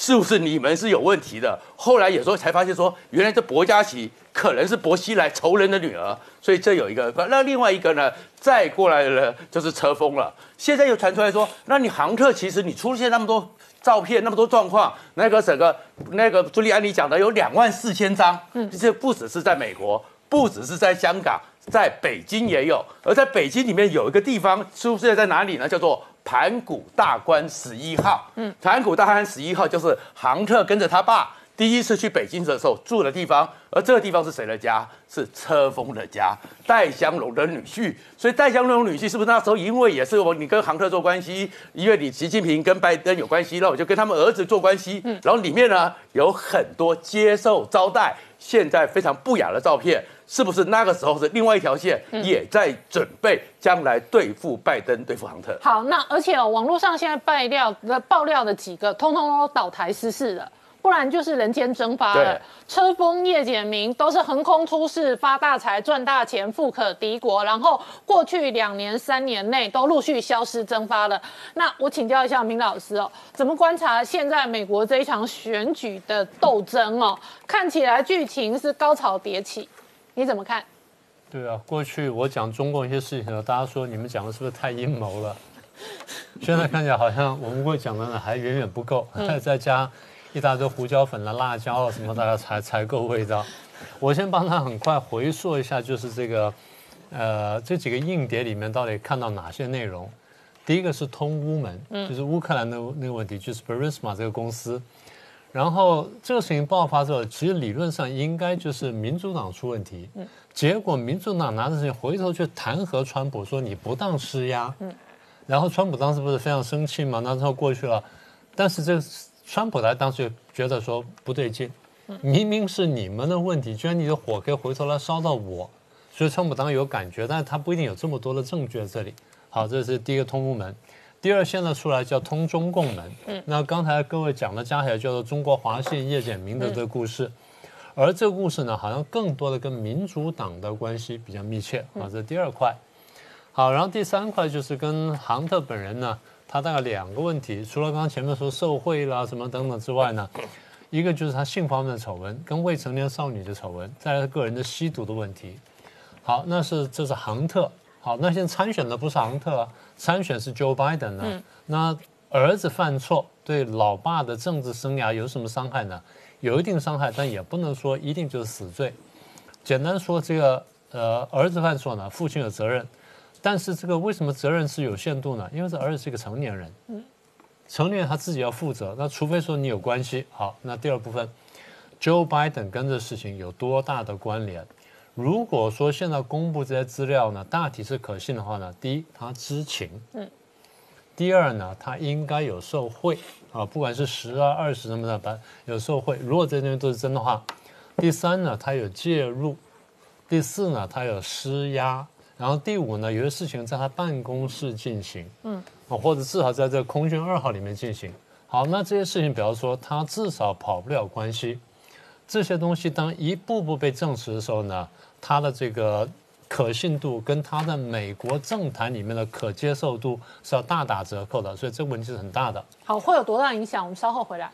是不是你们是有问题的？后来有时候才发现说，原来这薄佳琪可能是薄熙来仇人的女儿，所以这有一个。那另外一个呢，再过来的呢就是车峰了。现在又传出来说，那你航特其实你出现那么多照片，那么多状况，那个整个那个朱利安尼讲的有两万四千张，嗯，这不只是在美国，不只是在香港，在北京也有。而在北京里面有一个地方出现在哪里呢？叫做。盘古大观十一号，嗯，盘古大观十一号就是杭特跟着他爸第一次去北京的时候住的地方，而这个地方是谁的家？是车峰的家，戴香龙的女婿。所以戴香龙女婿是不是那时候因为也是我你跟杭特做关系，因为你习近平跟拜登有关系，那我就跟他们儿子做关系。嗯，然后里面呢有很多接受招待，现在非常不雅的照片。是不是那个时候是另外一条线也在准备将来对付拜登、对付亨特？好，那而且哦，网络上现在爆料的爆料的几个，通通都倒台失事了，不然就是人间蒸发了。车峰、叶简明都是横空出世、发大财、赚大钱、富可敌国，然后过去两年、三年内都陆续消失蒸发了。那我请教一下明老师哦，怎么观察现在美国这一场选举的斗争哦？看起来剧情是高潮迭起。你怎么看？对啊，过去我讲中共一些事情的时候，大家说你们讲的是不是太阴谋了？*laughs* 现在看起来好像我们会讲的呢还远远不够，再加一大堆胡椒粉了、辣椒了什么，大家才才够味道。我先帮他很快回溯一下，就是这个呃这几个硬碟里面到底看到哪些内容？第一个是通乌门，就是乌克兰的那个问题，就是 b u r i s m a 这个公司。然后这个事情爆发之后，其实理论上应该就是民主党出问题，嗯，结果民主党拿着事情回头去弹劾川普，说你不当施压，嗯，然后川普当时不是非常生气嘛，那之后过去了，但是这川普他当时就觉得说不对劲，明明是你们的问题，居然你的火可以回头来烧到我，所以川普当时有感觉，但是他不一定有这么多的证据在这里。好，这是第一个通风门。第二，现在出来叫通中共门。嗯，那刚才各位讲的加起来叫做中国华信叶简明的这个故事，而这个故事呢，好像更多的跟民主党的关系比较密切啊，这是第二块。好，然后第三块就是跟杭特本人呢，他大概两个问题，除了刚刚前面说受贿啦什么等等之外呢，一个就是他性方面的丑闻，跟未成年少女的丑闻，再来个人的吸毒的问题。好，那是这是杭特。好，那现在参选的不是杭特，参选是 Joe Biden 呢。那儿子犯错对老爸的政治生涯有什么伤害呢？有一定伤害，但也不能说一定就是死罪。简单说，这个呃儿子犯错呢，父亲有责任，但是这个为什么责任是有限度呢？因为这儿子是一个成年人，成年人他自己要负责。那除非说你有关系。好，那第二部分，Joe Biden 跟这事情有多大的关联？如果说现在公布这些资料呢，大体是可信的话呢，第一他知情，嗯，第二呢他应该有受贿。啊，不管是十啊二十什么的，反有受贿。如果这些东西都是真的话，第三呢他有介入，第四呢他有施压，然后第五呢有些事情在他办公室进行，嗯，啊或者至少在这个空军二号里面进行。好，那这些事情，比方说他至少跑不了关系，这些东西当一步步被证实的时候呢？他的这个可信度跟他的美国政坛里面的可接受度是要大打折扣的，所以这个问题是很大的。好，会有多大影响？我们稍后回来。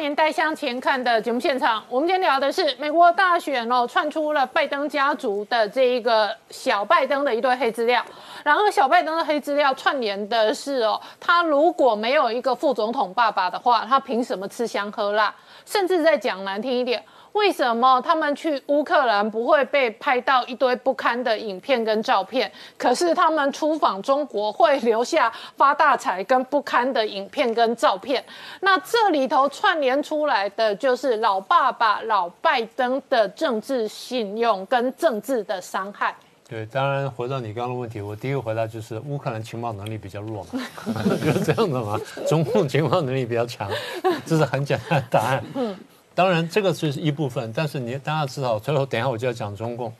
年代向前看的节目现场，我们今天聊的是美国大选哦，串出了拜登家族的这一个小拜登的一堆黑资料。然后小拜登的黑资料串联的是哦，他如果没有一个副总统爸爸的话，他凭什么吃香喝辣？甚至在讲难听一点。为什么他们去乌克兰不会被拍到一堆不堪的影片跟照片？可是他们出访中国会留下发大财跟不堪的影片跟照片？那这里头串联出来的就是老爸爸老拜登的政治信用跟政治的伤害。对，当然回到你刚刚的问题，我第一个回答就是乌克兰情报能力比较弱嘛，*laughs* 就是这样的嘛。中共情报能力比较强，这是很简单的答案。嗯。当然，这个是一部分，但是你大家知道，最后等一下我就要讲中共。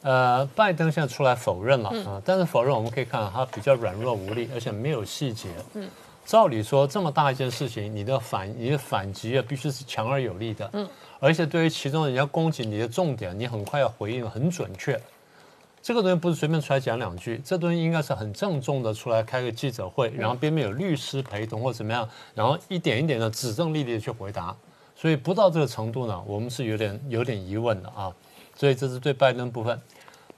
呃，拜登现在出来否认了啊，但是否认我们可以看到他比较软弱无力，而且没有细节。嗯，照理说这么大一件事情，你的反你的反击啊，必须是强而有力的。嗯，而且对于其中人家攻击你的重点，你很快要回应很准确。这个东西不是随便出来讲两句，这东西应该是很郑重的出来开个记者会，然后边边有律师陪同或怎么样，然后一点一点的指正力力的去回答。所以不到这个程度呢，我们是有点有点疑问的啊。所以这是对拜登部分。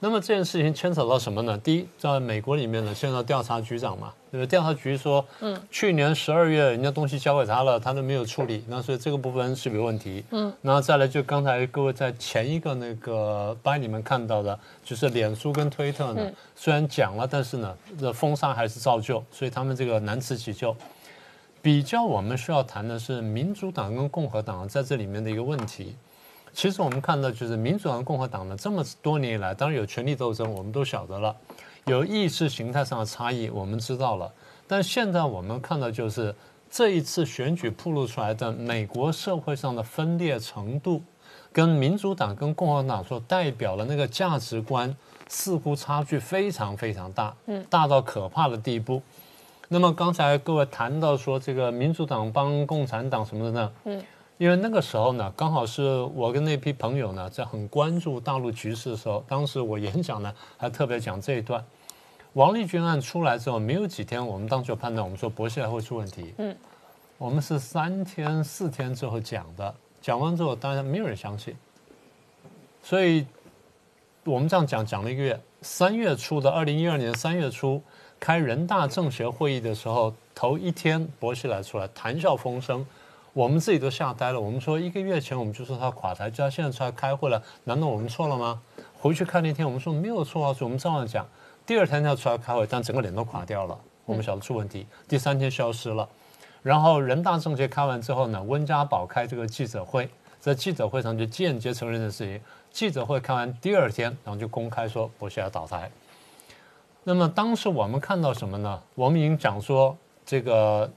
那么这件事情牵扯到什么呢？第一，在美国里面呢，现在调查局长嘛，对不对？调查局说，嗯，去年十二月人家东西交给他了，他都没有处理，那所以这个部分是有问题。嗯，然后再来就刚才各位在前一个那个班里面看到的，就是脸书跟推特呢，虽然讲了，但是呢，这封杀还是照旧，所以他们这个难辞其咎。比较我们需要谈的是民主党跟共和党在这里面的一个问题。其实我们看到就是民主党、共和党呢，这么多年以来，当然有权力斗争，我们都晓得了；有意识形态上的差异，我们知道了。但现在我们看到就是这一次选举暴露出来的美国社会上的分裂程度，跟民主党跟共和党所代表的那个价值观，似乎差距非常非常大，嗯，大到可怕的地步。那么刚才各位谈到说这个民主党帮共产党什么的呢？嗯，因为那个时候呢，刚好是我跟那批朋友呢在很关注大陆局势的时候，当时我演讲呢还特别讲这一段。王立军案出来之后，没有几天，我们当时就判断，我们说薄熙来会出问题。嗯，我们是三天四天之后讲的，讲完之后当然没有人相信，所以我们这样讲讲了一个月，三月初的二零一二年三月初。开人大政协会议的时候，头一天薄熙来出来谈笑风生，我们自己都吓呆了。我们说一个月前我们就说他垮台，就他现在出来开会了，难道我们错了吗？回去看那天我们说没有错啊，我们照样讲。第二天要出来开会，但整个脸都垮掉了，我们晓得出问题。第三天消失了，然后人大政协开完之后呢，温家宝开这个记者会，在记者会上就间接承认的事情。记者会开完第二天，然后就公开说薄熙来倒台。那么当时我们看到什么呢？我们已经讲说这个，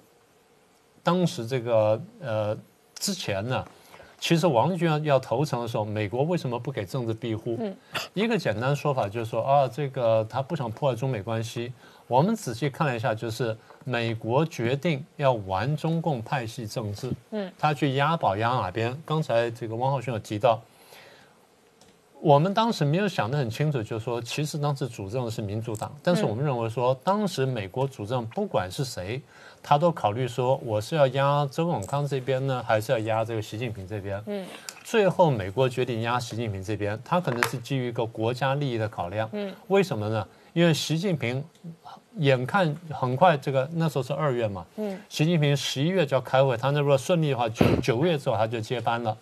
当时这个呃之前呢，其实王立军要要投诚的时候，美国为什么不给政治庇护？一个简单说法就是说啊，这个他不想破坏中美关系。我们仔细看了一下，就是美国决定要玩中共派系政治，嗯，他去押宝押哪边？刚才这个汪浩轩有提到。我们当时没有想得很清楚，就是说，其实当时主政的是民主党，但是我们认为说，当时美国主政不管是谁，他都考虑说，我是要压周永康这边呢，还是要压这个习近平这边？嗯，最后美国决定压习近平这边，他可能是基于一个国家利益的考量。嗯，为什么呢？因为习近平眼看很快这个那时候是二月嘛，嗯，习近平十一月就要开会，他那如果顺利的话，九九月之后他就接班了。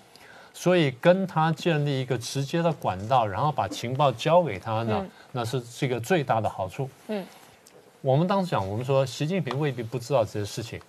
所以跟他建立一个直接的管道，然后把情报交给他呢，那是这个最大的好处。嗯，我们当时讲，我们说习近平未必不知道这些事情，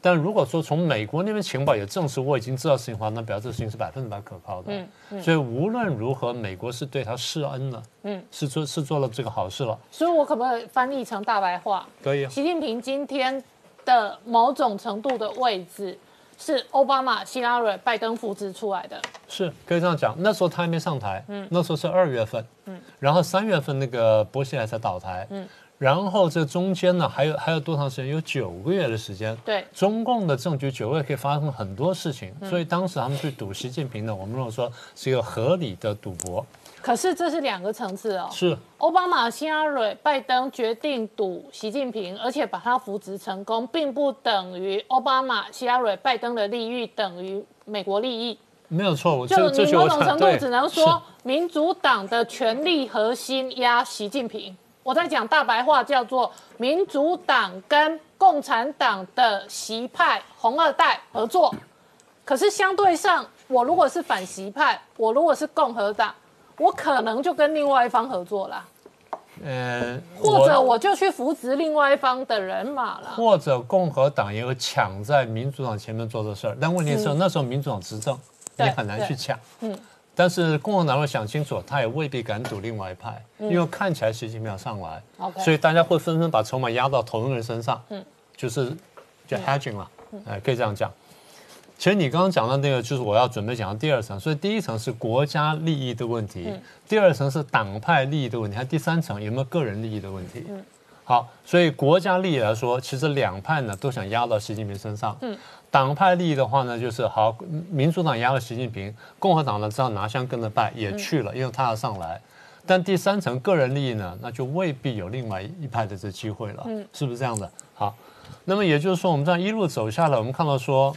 但如果说从美国那边情报也证实我已经知道事情的话，那表示这事情是百分之百可靠的。嗯，所以无论如何，美国是对他施恩了。嗯，是做是做了这个好事了。所以我可不可以翻译成大白话？可以。习近平今天的某种程度的位置。是奥巴马、希拉蕊、拜登扶植出来的，是可以这样讲。那时候他还没上台，嗯，那时候是二月份，嗯，然后三月份那个波西来才倒台，嗯，然后这中间呢还有还有多长时间？有九个月的时间，对，中共的政局九个月可以发生很多事情，所以当时他们去赌习近平呢，我们如果说是一个合理的赌博。可是这是两个层次哦。是奥巴马、希拉蕊、拜登决定赌习近平，而且把他扶植成功，并不等于奥巴马、希拉蕊、拜登的利益等于美国利益。没有错，就你某种程度只能说，民主党的权力核心压习近平。我在讲大白话，叫做民主党跟共产党的习派红二代合作。可是相对上，我如果是反习派，我如果是共和党。我可能就跟另外一方合作啦，呃，或者我就去扶植另外一方的人马了，或者共和党也有抢在民主党前面做的事儿，但问题是那时候民主党执政，你很难去抢，嗯，但是共和党会想清楚，他也未必敢赌另外一派，因为看起来习近平要上来所以大家会纷纷把筹码压到同一个人身上，嗯，就是就 hedging 了，哎，可以这样讲。其实你刚刚讲的那个，就是我要准备讲的第二层。所以第一层是国家利益的问题，第二层是党派利益的问题，还第三层有没有个人利益的问题？好，所以国家利益来说，其实两派呢都想压到习近平身上。党派利益的话呢，就是好，民主党压了习近平，共和党呢知道拿香跟着拜也去了，因为他要上来。但第三层个人利益呢，那就未必有另外一派的这机会了，是不是这样的？好，那么也就是说，我们这样一路走下来，我们看到说。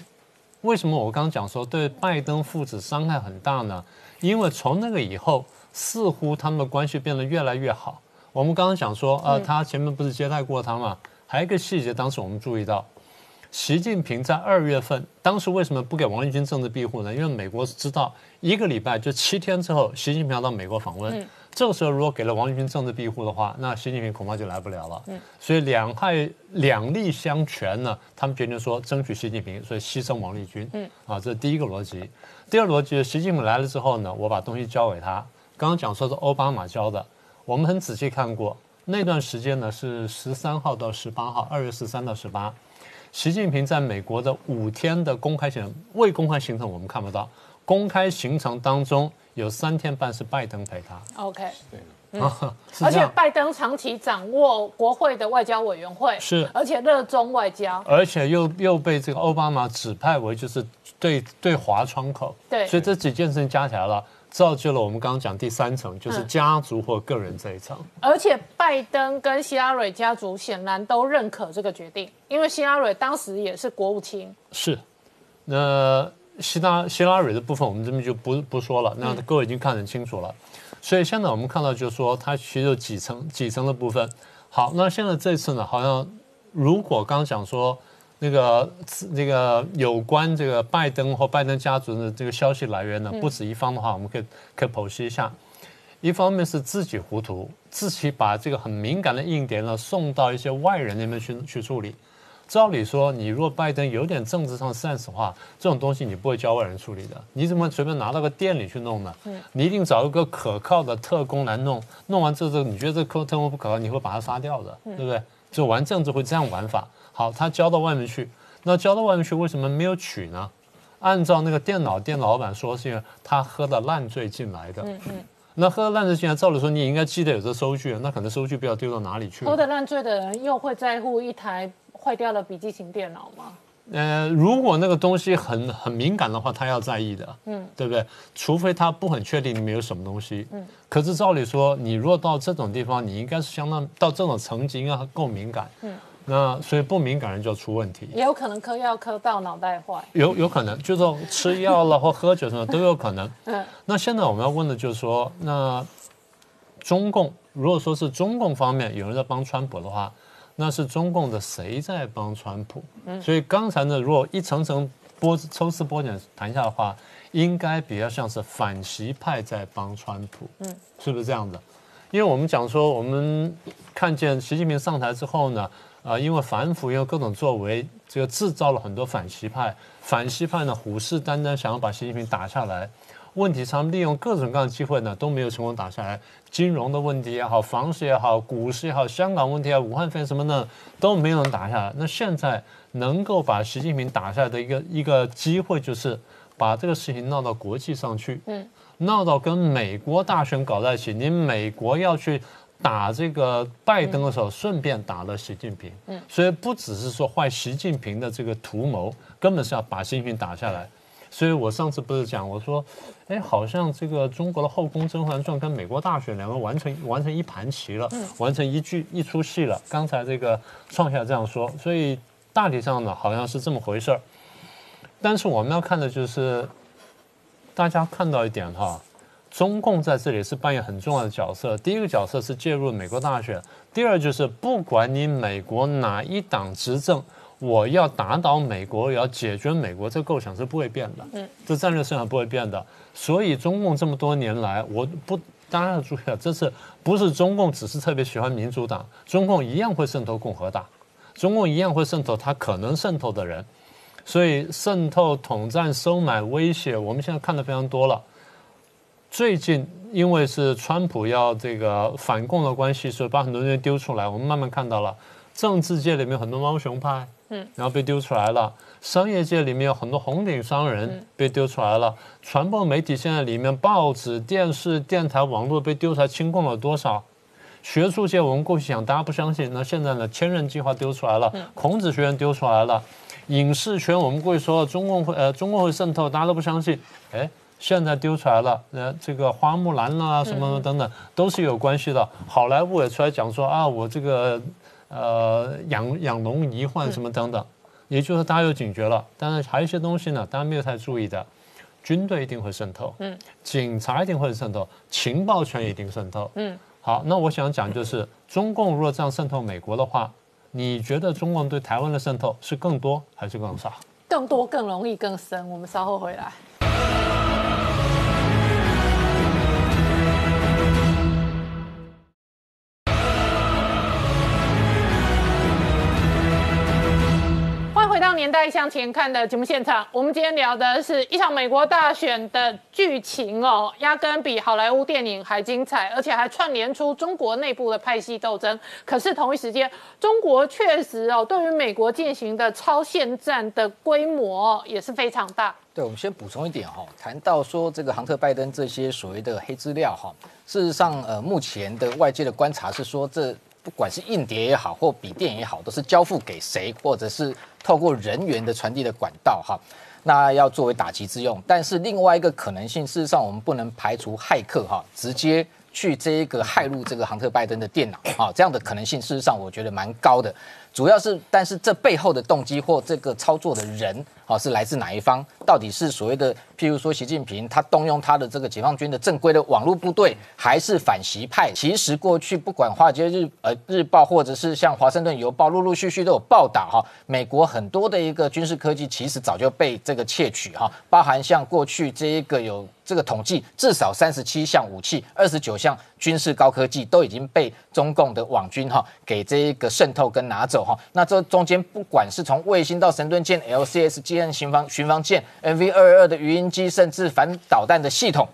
为什么我刚刚讲说对拜登父子伤害很大呢？因为从那个以后，似乎他们的关系变得越来越好。我们刚刚讲说，呃，他前面不是接待过他吗？还有一个细节，当时我们注意到，习近平在二月份，当时为什么不给王立军政治庇护呢？因为美国是知道一个礼拜就七天之后，习近平要到美国访问。这个时候，如果给了王立军政治庇护的话，那习近平恐怕就来不了了。嗯，所以两害两利相权呢，他们决定说争取习近平，所以牺牲王立军。嗯，啊，这是第一个逻辑。第二逻辑，习近平来了之后呢，我把东西交给他。刚刚讲说是奥巴马交的，我们很仔细看过那段时间呢，是十三号到十八号，二月十三到十八，习近平在美国的五天的公开行程，未公开行程我们看不到，公开行程当中。有三天半是拜登陪他，OK，对，而且拜登长期掌握国会的外交委员会，是，而且热衷外交，而且又又被这个奥巴马指派为就是对对华窗口，对，所以这几件事情加起来了，造就了我们刚刚讲第三层，就是家族或个人这一层。而且拜登跟希拉蕊家族显然都认可这个决定，因为希拉蕊当时也是国务卿，是，那。希拉希拉蕊的部分，我们这边就不不说了。那各位已经看得很清楚了。所以现在我们看到，就是说它其实有几层几层的部分。好，那现在这次呢，好像如果刚讲说那个那个有关这个拜登或拜登家族的这个消息来源呢，不止一方的话，我们可以可以剖析一下。一方面是自己糊涂，自己把这个很敏感的硬点呢送到一些外人那边去去处理。照理说，你如果拜登有点政治上 sense 的话，这种东西你不会交外人处理的，你怎么随便拿到个店里去弄呢？你一定找一个可靠的特工来弄，弄完之后，你觉得这个特工不可靠，你会把他杀掉的，对不对？就玩政治会这样玩法。好，他交到外面去，那交到外面去为什么没有取呢？按照那个电脑店老板说，是因为他喝的烂醉进来的。嗯嗯。那喝的烂醉进来，照理说你应该记得有这收据，那可能收据不知道丢到哪里去了。喝的烂醉的人又会在乎一台坏掉了笔记型电脑吗？呃，如果那个东西很很敏感的话，他要在意的，嗯，对不对？除非他不很确定里面有什么东西，嗯。可是照理说，你若到这种地方，你应该是相当到这种层级，应该够敏感，嗯。那所以不敏感人就出问题，也有可能嗑药嗑到脑袋坏，有有可能就是吃药了或喝酒什么都有可能。*laughs* 嗯。那现在我们要问的就是说，那中共如果说是中共方面有人在帮川普的话。那是中共的谁在帮川普？嗯，所以刚才呢，如果一层层剥抽丝剥茧谈下的话，应该比较像是反习派在帮川普，嗯，是不是这样的？因为我们讲说，我们看见习近平上台之后呢，啊，因为反腐，因为各种作为，这个制造了很多反习派，反习派呢虎视眈眈，想要把习近平打下来。问题上利用各种各样的机会呢，都没有成功打下来。金融的问题也好，房市也好，股市也好，香港问题啊，武汉肺炎什么的都没有能打下来。那现在能够把习近平打下来的一个一个机会，就是把这个事情闹到国际上去，嗯，闹到跟美国大选搞在一起。你美国要去打这个拜登的时候，顺便打了习近平，嗯，所以不只是说坏习近平的这个图谋，根本是要把习近平打下来。所以我上次不是讲我说，哎，好像这个中国的后宫《甄嬛传》跟美国大选两个完成完成一盘棋了，完成一剧一出戏了。刚才这个创下这样说，所以大体上呢好像是这么回事儿。但是我们要看的就是，大家看到一点哈，中共在这里是扮演很重要的角色。第一个角色是介入美国大选，第二就是不管你美国哪一党执政。我要打倒美国，要解决美国，这构想是不会变的。嗯，这战略思想不会变的。所以中共这么多年来，我不大家要注意啊，这次不是中共只是特别喜欢民主党，中共一样会渗透共和党，中共一样会渗透他可能渗透的人。所以渗透、统战、收买、威胁，我们现在看的非常多了。最近因为是川普要这个反共的关系，所以把很多东西丢出来，我们慢慢看到了政治界里面很多猫熊派。嗯，然后被丢出来了。商业界里面有很多红顶商人被丢出来了。传播媒体现在里面，报纸、电视、电台、网络被丢出来，清空了多少？学术界我们过去讲，大家不相信，那现在呢？千人计划丢出来了，孔子学院丢出来了，影视圈我们过去说中共会呃中共会渗透，大家都不相信。哎，现在丢出来了，呃，这个花木兰啦什么等等都是有关系的。好莱坞也出来讲说啊，我这个。呃，养养龙遗患什么等等，也就是说大家有警觉了。但是还有一些东西呢，大家没有太注意的，军队一定会渗透，嗯，警察一定会渗透，情报圈一定渗透，嗯。好，那我想讲就是，中共如果这样渗透美国的话，你觉得中共对台湾的渗透是更多还是更少？更多、更容易、更深。我们稍后回来。年代向前看的节目现场，我们今天聊的是一场美国大选的剧情哦，压根比好莱坞电影还精彩，而且还串联出中国内部的派系斗争。可是同一时间，中国确实哦，对于美国进行的超限战的规模也是非常大。对，我们先补充一点哈，谈到说这个亨特拜登这些所谓的黑资料哈，事实上呃，目前的外界的观察是说这。不管是硬碟也好，或笔电也好，都是交付给谁，或者是透过人员的传递的管道，哈，那要作为打击之用。但是另外一个可能性，事实上我们不能排除骇客，哈，直接去这一个骇入这个亨特拜登的电脑，啊，这样的可能性，事实上我觉得蛮高的。主要是，但是这背后的动机或这个操作的人。好，是来自哪一方？到底是所谓的，譬如说习近平他动用他的这个解放军的正规的网络部队，还是反习派？其实过去不管华尔街日呃日报，或者是像华盛顿邮报，陆陆续续都有报道哈。美国很多的一个军事科技，其实早就被这个窃取哈，包含像过去这一个有这个统计，至少三十七项武器，二十九项军事高科技都已经被中共的网军哈给这一个渗透跟拿走哈。那这中间不管是从卫星到神盾舰、LCS 跟巡防巡防舰、MV 二二的鱼鹰机，甚至反导弹的系统。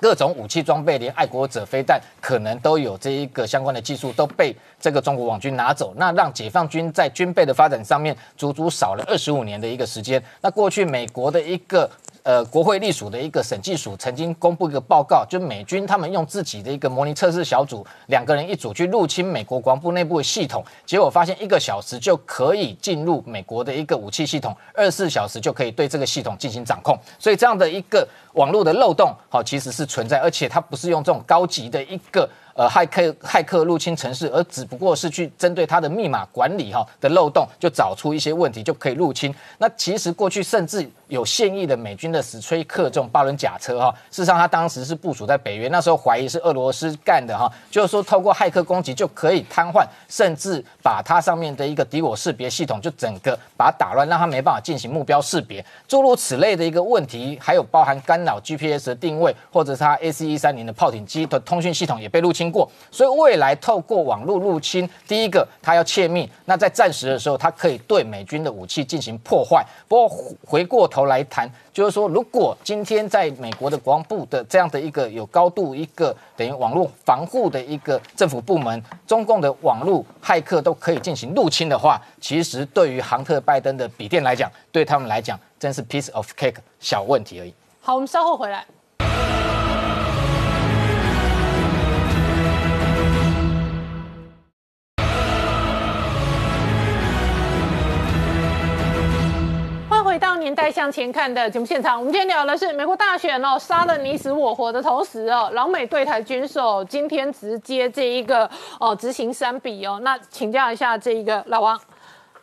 各种武器装备，连爱国者飞弹可能都有这一个相关的技术都被这个中国网军拿走，那让解放军在军备的发展上面足足少了二十五年的一个时间。那过去美国的一个呃国会隶属的一个审计署曾经公布一个报告，就美军他们用自己的一个模拟测试小组，两个人一组去入侵美国国防部内部的系统，结果发现一个小时就可以进入美国的一个武器系统，二十四小时就可以对这个系统进行掌控。所以这样的一个网络的漏洞，好其实是存在，而且它不是用这种高级的一个。呃，骇客骇客入侵城市，而只不过是去针对它的密码管理哈的漏洞，就找出一些问题就可以入侵。那其实过去甚至有现役的美军的史崔克这种八轮甲车哈，事实上他当时是部署在北约，那时候怀疑是俄罗斯干的哈，就是说透过骇客攻击就可以瘫痪，甚至把它上面的一个敌我识别系统就整个把它打乱，让它没办法进行目标识别，诸如此类的一个问题，还有包含干扰 GPS 的定位，或者是它 AC 一三零的炮艇机的通讯系统也被入侵。过，所以未来透过网络入侵，第一个它要窃密，那在战时的时候，它可以对美军的武器进行破坏。不过回过头来谈，就是说，如果今天在美国的国防部的这样的一个有高度一个等于网络防护的一个政府部门，中共的网络骇客都可以进行入侵的话，其实对于杭特拜登的笔电来讲，对他们来讲真是 piece of cake 小问题而已。好，我们稍后回来。回到年代向前看的节目现场，我们今天聊的是美国大选哦，杀了你死我活的同时哦，老美对台军售今天直接这一个哦执行三笔哦，那请教一下这一个老王。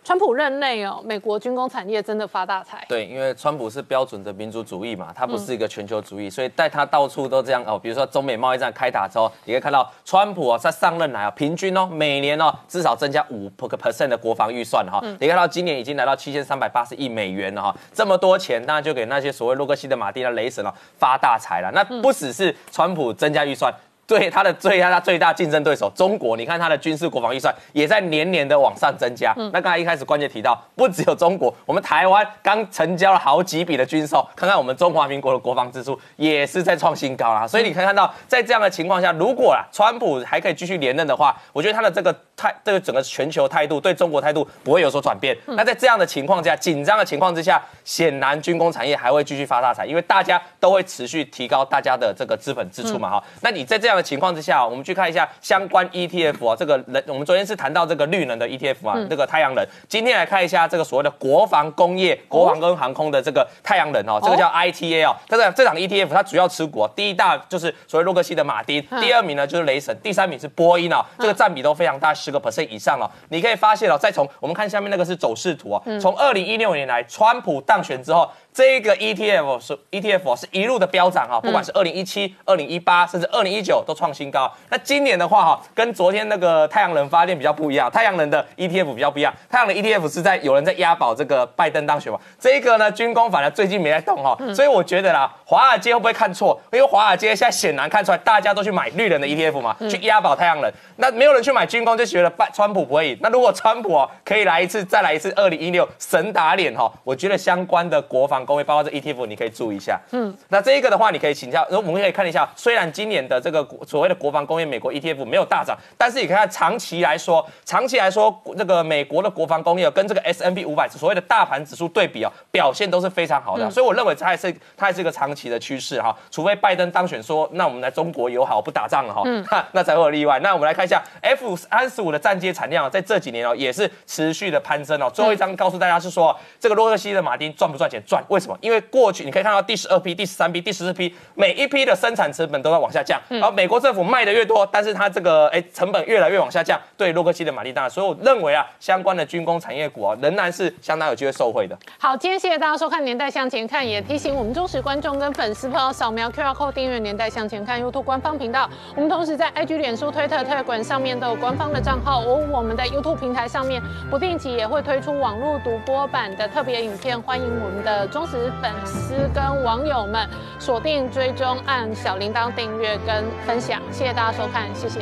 川普任内哦，美国军工产业真的发大财。对，因为川普是标准的民族主义嘛，他不是一个全球主义，所以带他到处都这样哦。比如说中美贸易战开打之后，你可以看到川普哦在上任来啊，平均哦每年哦至少增加五个 percent 的国防预算哈。你看到今年已经来到七千三百八十亿美元了哈，这么多钱，当然就给那些所谓洛克希德马丁的雷神哦发大财了。那不只是川普增加预算。对他的最大、他最大竞争对手中国，你看他的军事国防预算也在年年的往上增加。那刚才一开始关键提到，不只有中国，我们台湾刚成交了好几笔的军售，看看我们中华民国的国防支出也是在创新高啦。所以你可以看到，在这样的情况下，如果啊川普还可以继续连任的话，我觉得他的这个态，这个整个全球态度对中国态度不会有所转变。那在这样的情况下，紧张的情况之下，显然军工产业还会继续发大财，因为大家都会持续提高大家的这个资本支出嘛哈。那你在这样的情况之下，我们去看一下相关 ETF 啊，这个人，我们昨天是谈到这个绿能的 ETF 啊，这个太阳能。今天来看一下这个所谓的国防工业、国防跟航空的这个太阳能哦，这个叫 ITA 哦。这个这场 ETF 它主要持股，第一大就是所谓洛克希的马丁，第二名呢就是雷神，第三名是波音啊，这个占比都非常大，十个 percent 以上哦。你可以发现哦，再从我们看下面那个是走势图啊，从二零一六年来，川普当选之后。这个 ETF 是 ETF 是一路的飙涨哈，不管是二零一七、二零一八，甚至二零一九都创新高。那今年的话哈，跟昨天那个太阳能发电比较不一样，太阳能的 ETF 比较不一样。太阳能 ETF 是在有人在押宝这个拜登当选嘛？这个呢，军工反而最近没在动哈，所以我觉得啦，华尔街会不会看错？因为华尔街现在显然看出来，大家都去买绿人的 ETF 嘛，去押宝太阳能。那没有人去买军工，就觉得拜川普不会赢。那如果川普哦可以来一次，再来一次二零一六神打脸哈，我觉得相关的国防。工业包括这 ETF，你可以注意一下。嗯，那这一个的话，你可以请教。我们可以看一下，虽然今年的这个所谓的国防工业美国 ETF 没有大涨，但是你看长期来说，长期来说，这个美国的国防工业跟这个 S N P 五百所谓的大盘指数对比啊，表现都是非常好的。所以我认为它还是它还是一个长期的趋势哈。除非拜登当选说，那我们来中国友好不打仗了哈，嗯那才会有例外。那我们来看一下 F 三十五的战机产量在这几年哦也是持续的攀升哦。最后一张告诉大家是说，这个洛克希的马丁赚不赚钱？赚。为什么？因为过去你可以看到第十二批、第十三批、第十四批，每一批的生产成本都在往下降。然后美国政府卖的越多，但是它这个哎成本越来越往下降，对洛克希的马力大，所以我认为啊，相关的军工产业股啊，仍然是相当有机会受惠的。好，今天谢谢大家收看《年代向前看》，也提醒我们忠实观众跟粉丝朋友扫描 QR Code 订阅《年代向前看》YouTube 官方频道。我们同时在 IG、脸书、推特、特管上面都有官方的账号，而我们的 YouTube 平台上面不定期也会推出网络独播版的特别影片，欢迎我们的忠。忠实粉丝跟网友们锁定、追踪、按小铃铛订阅跟分享，谢谢大家收看，谢谢。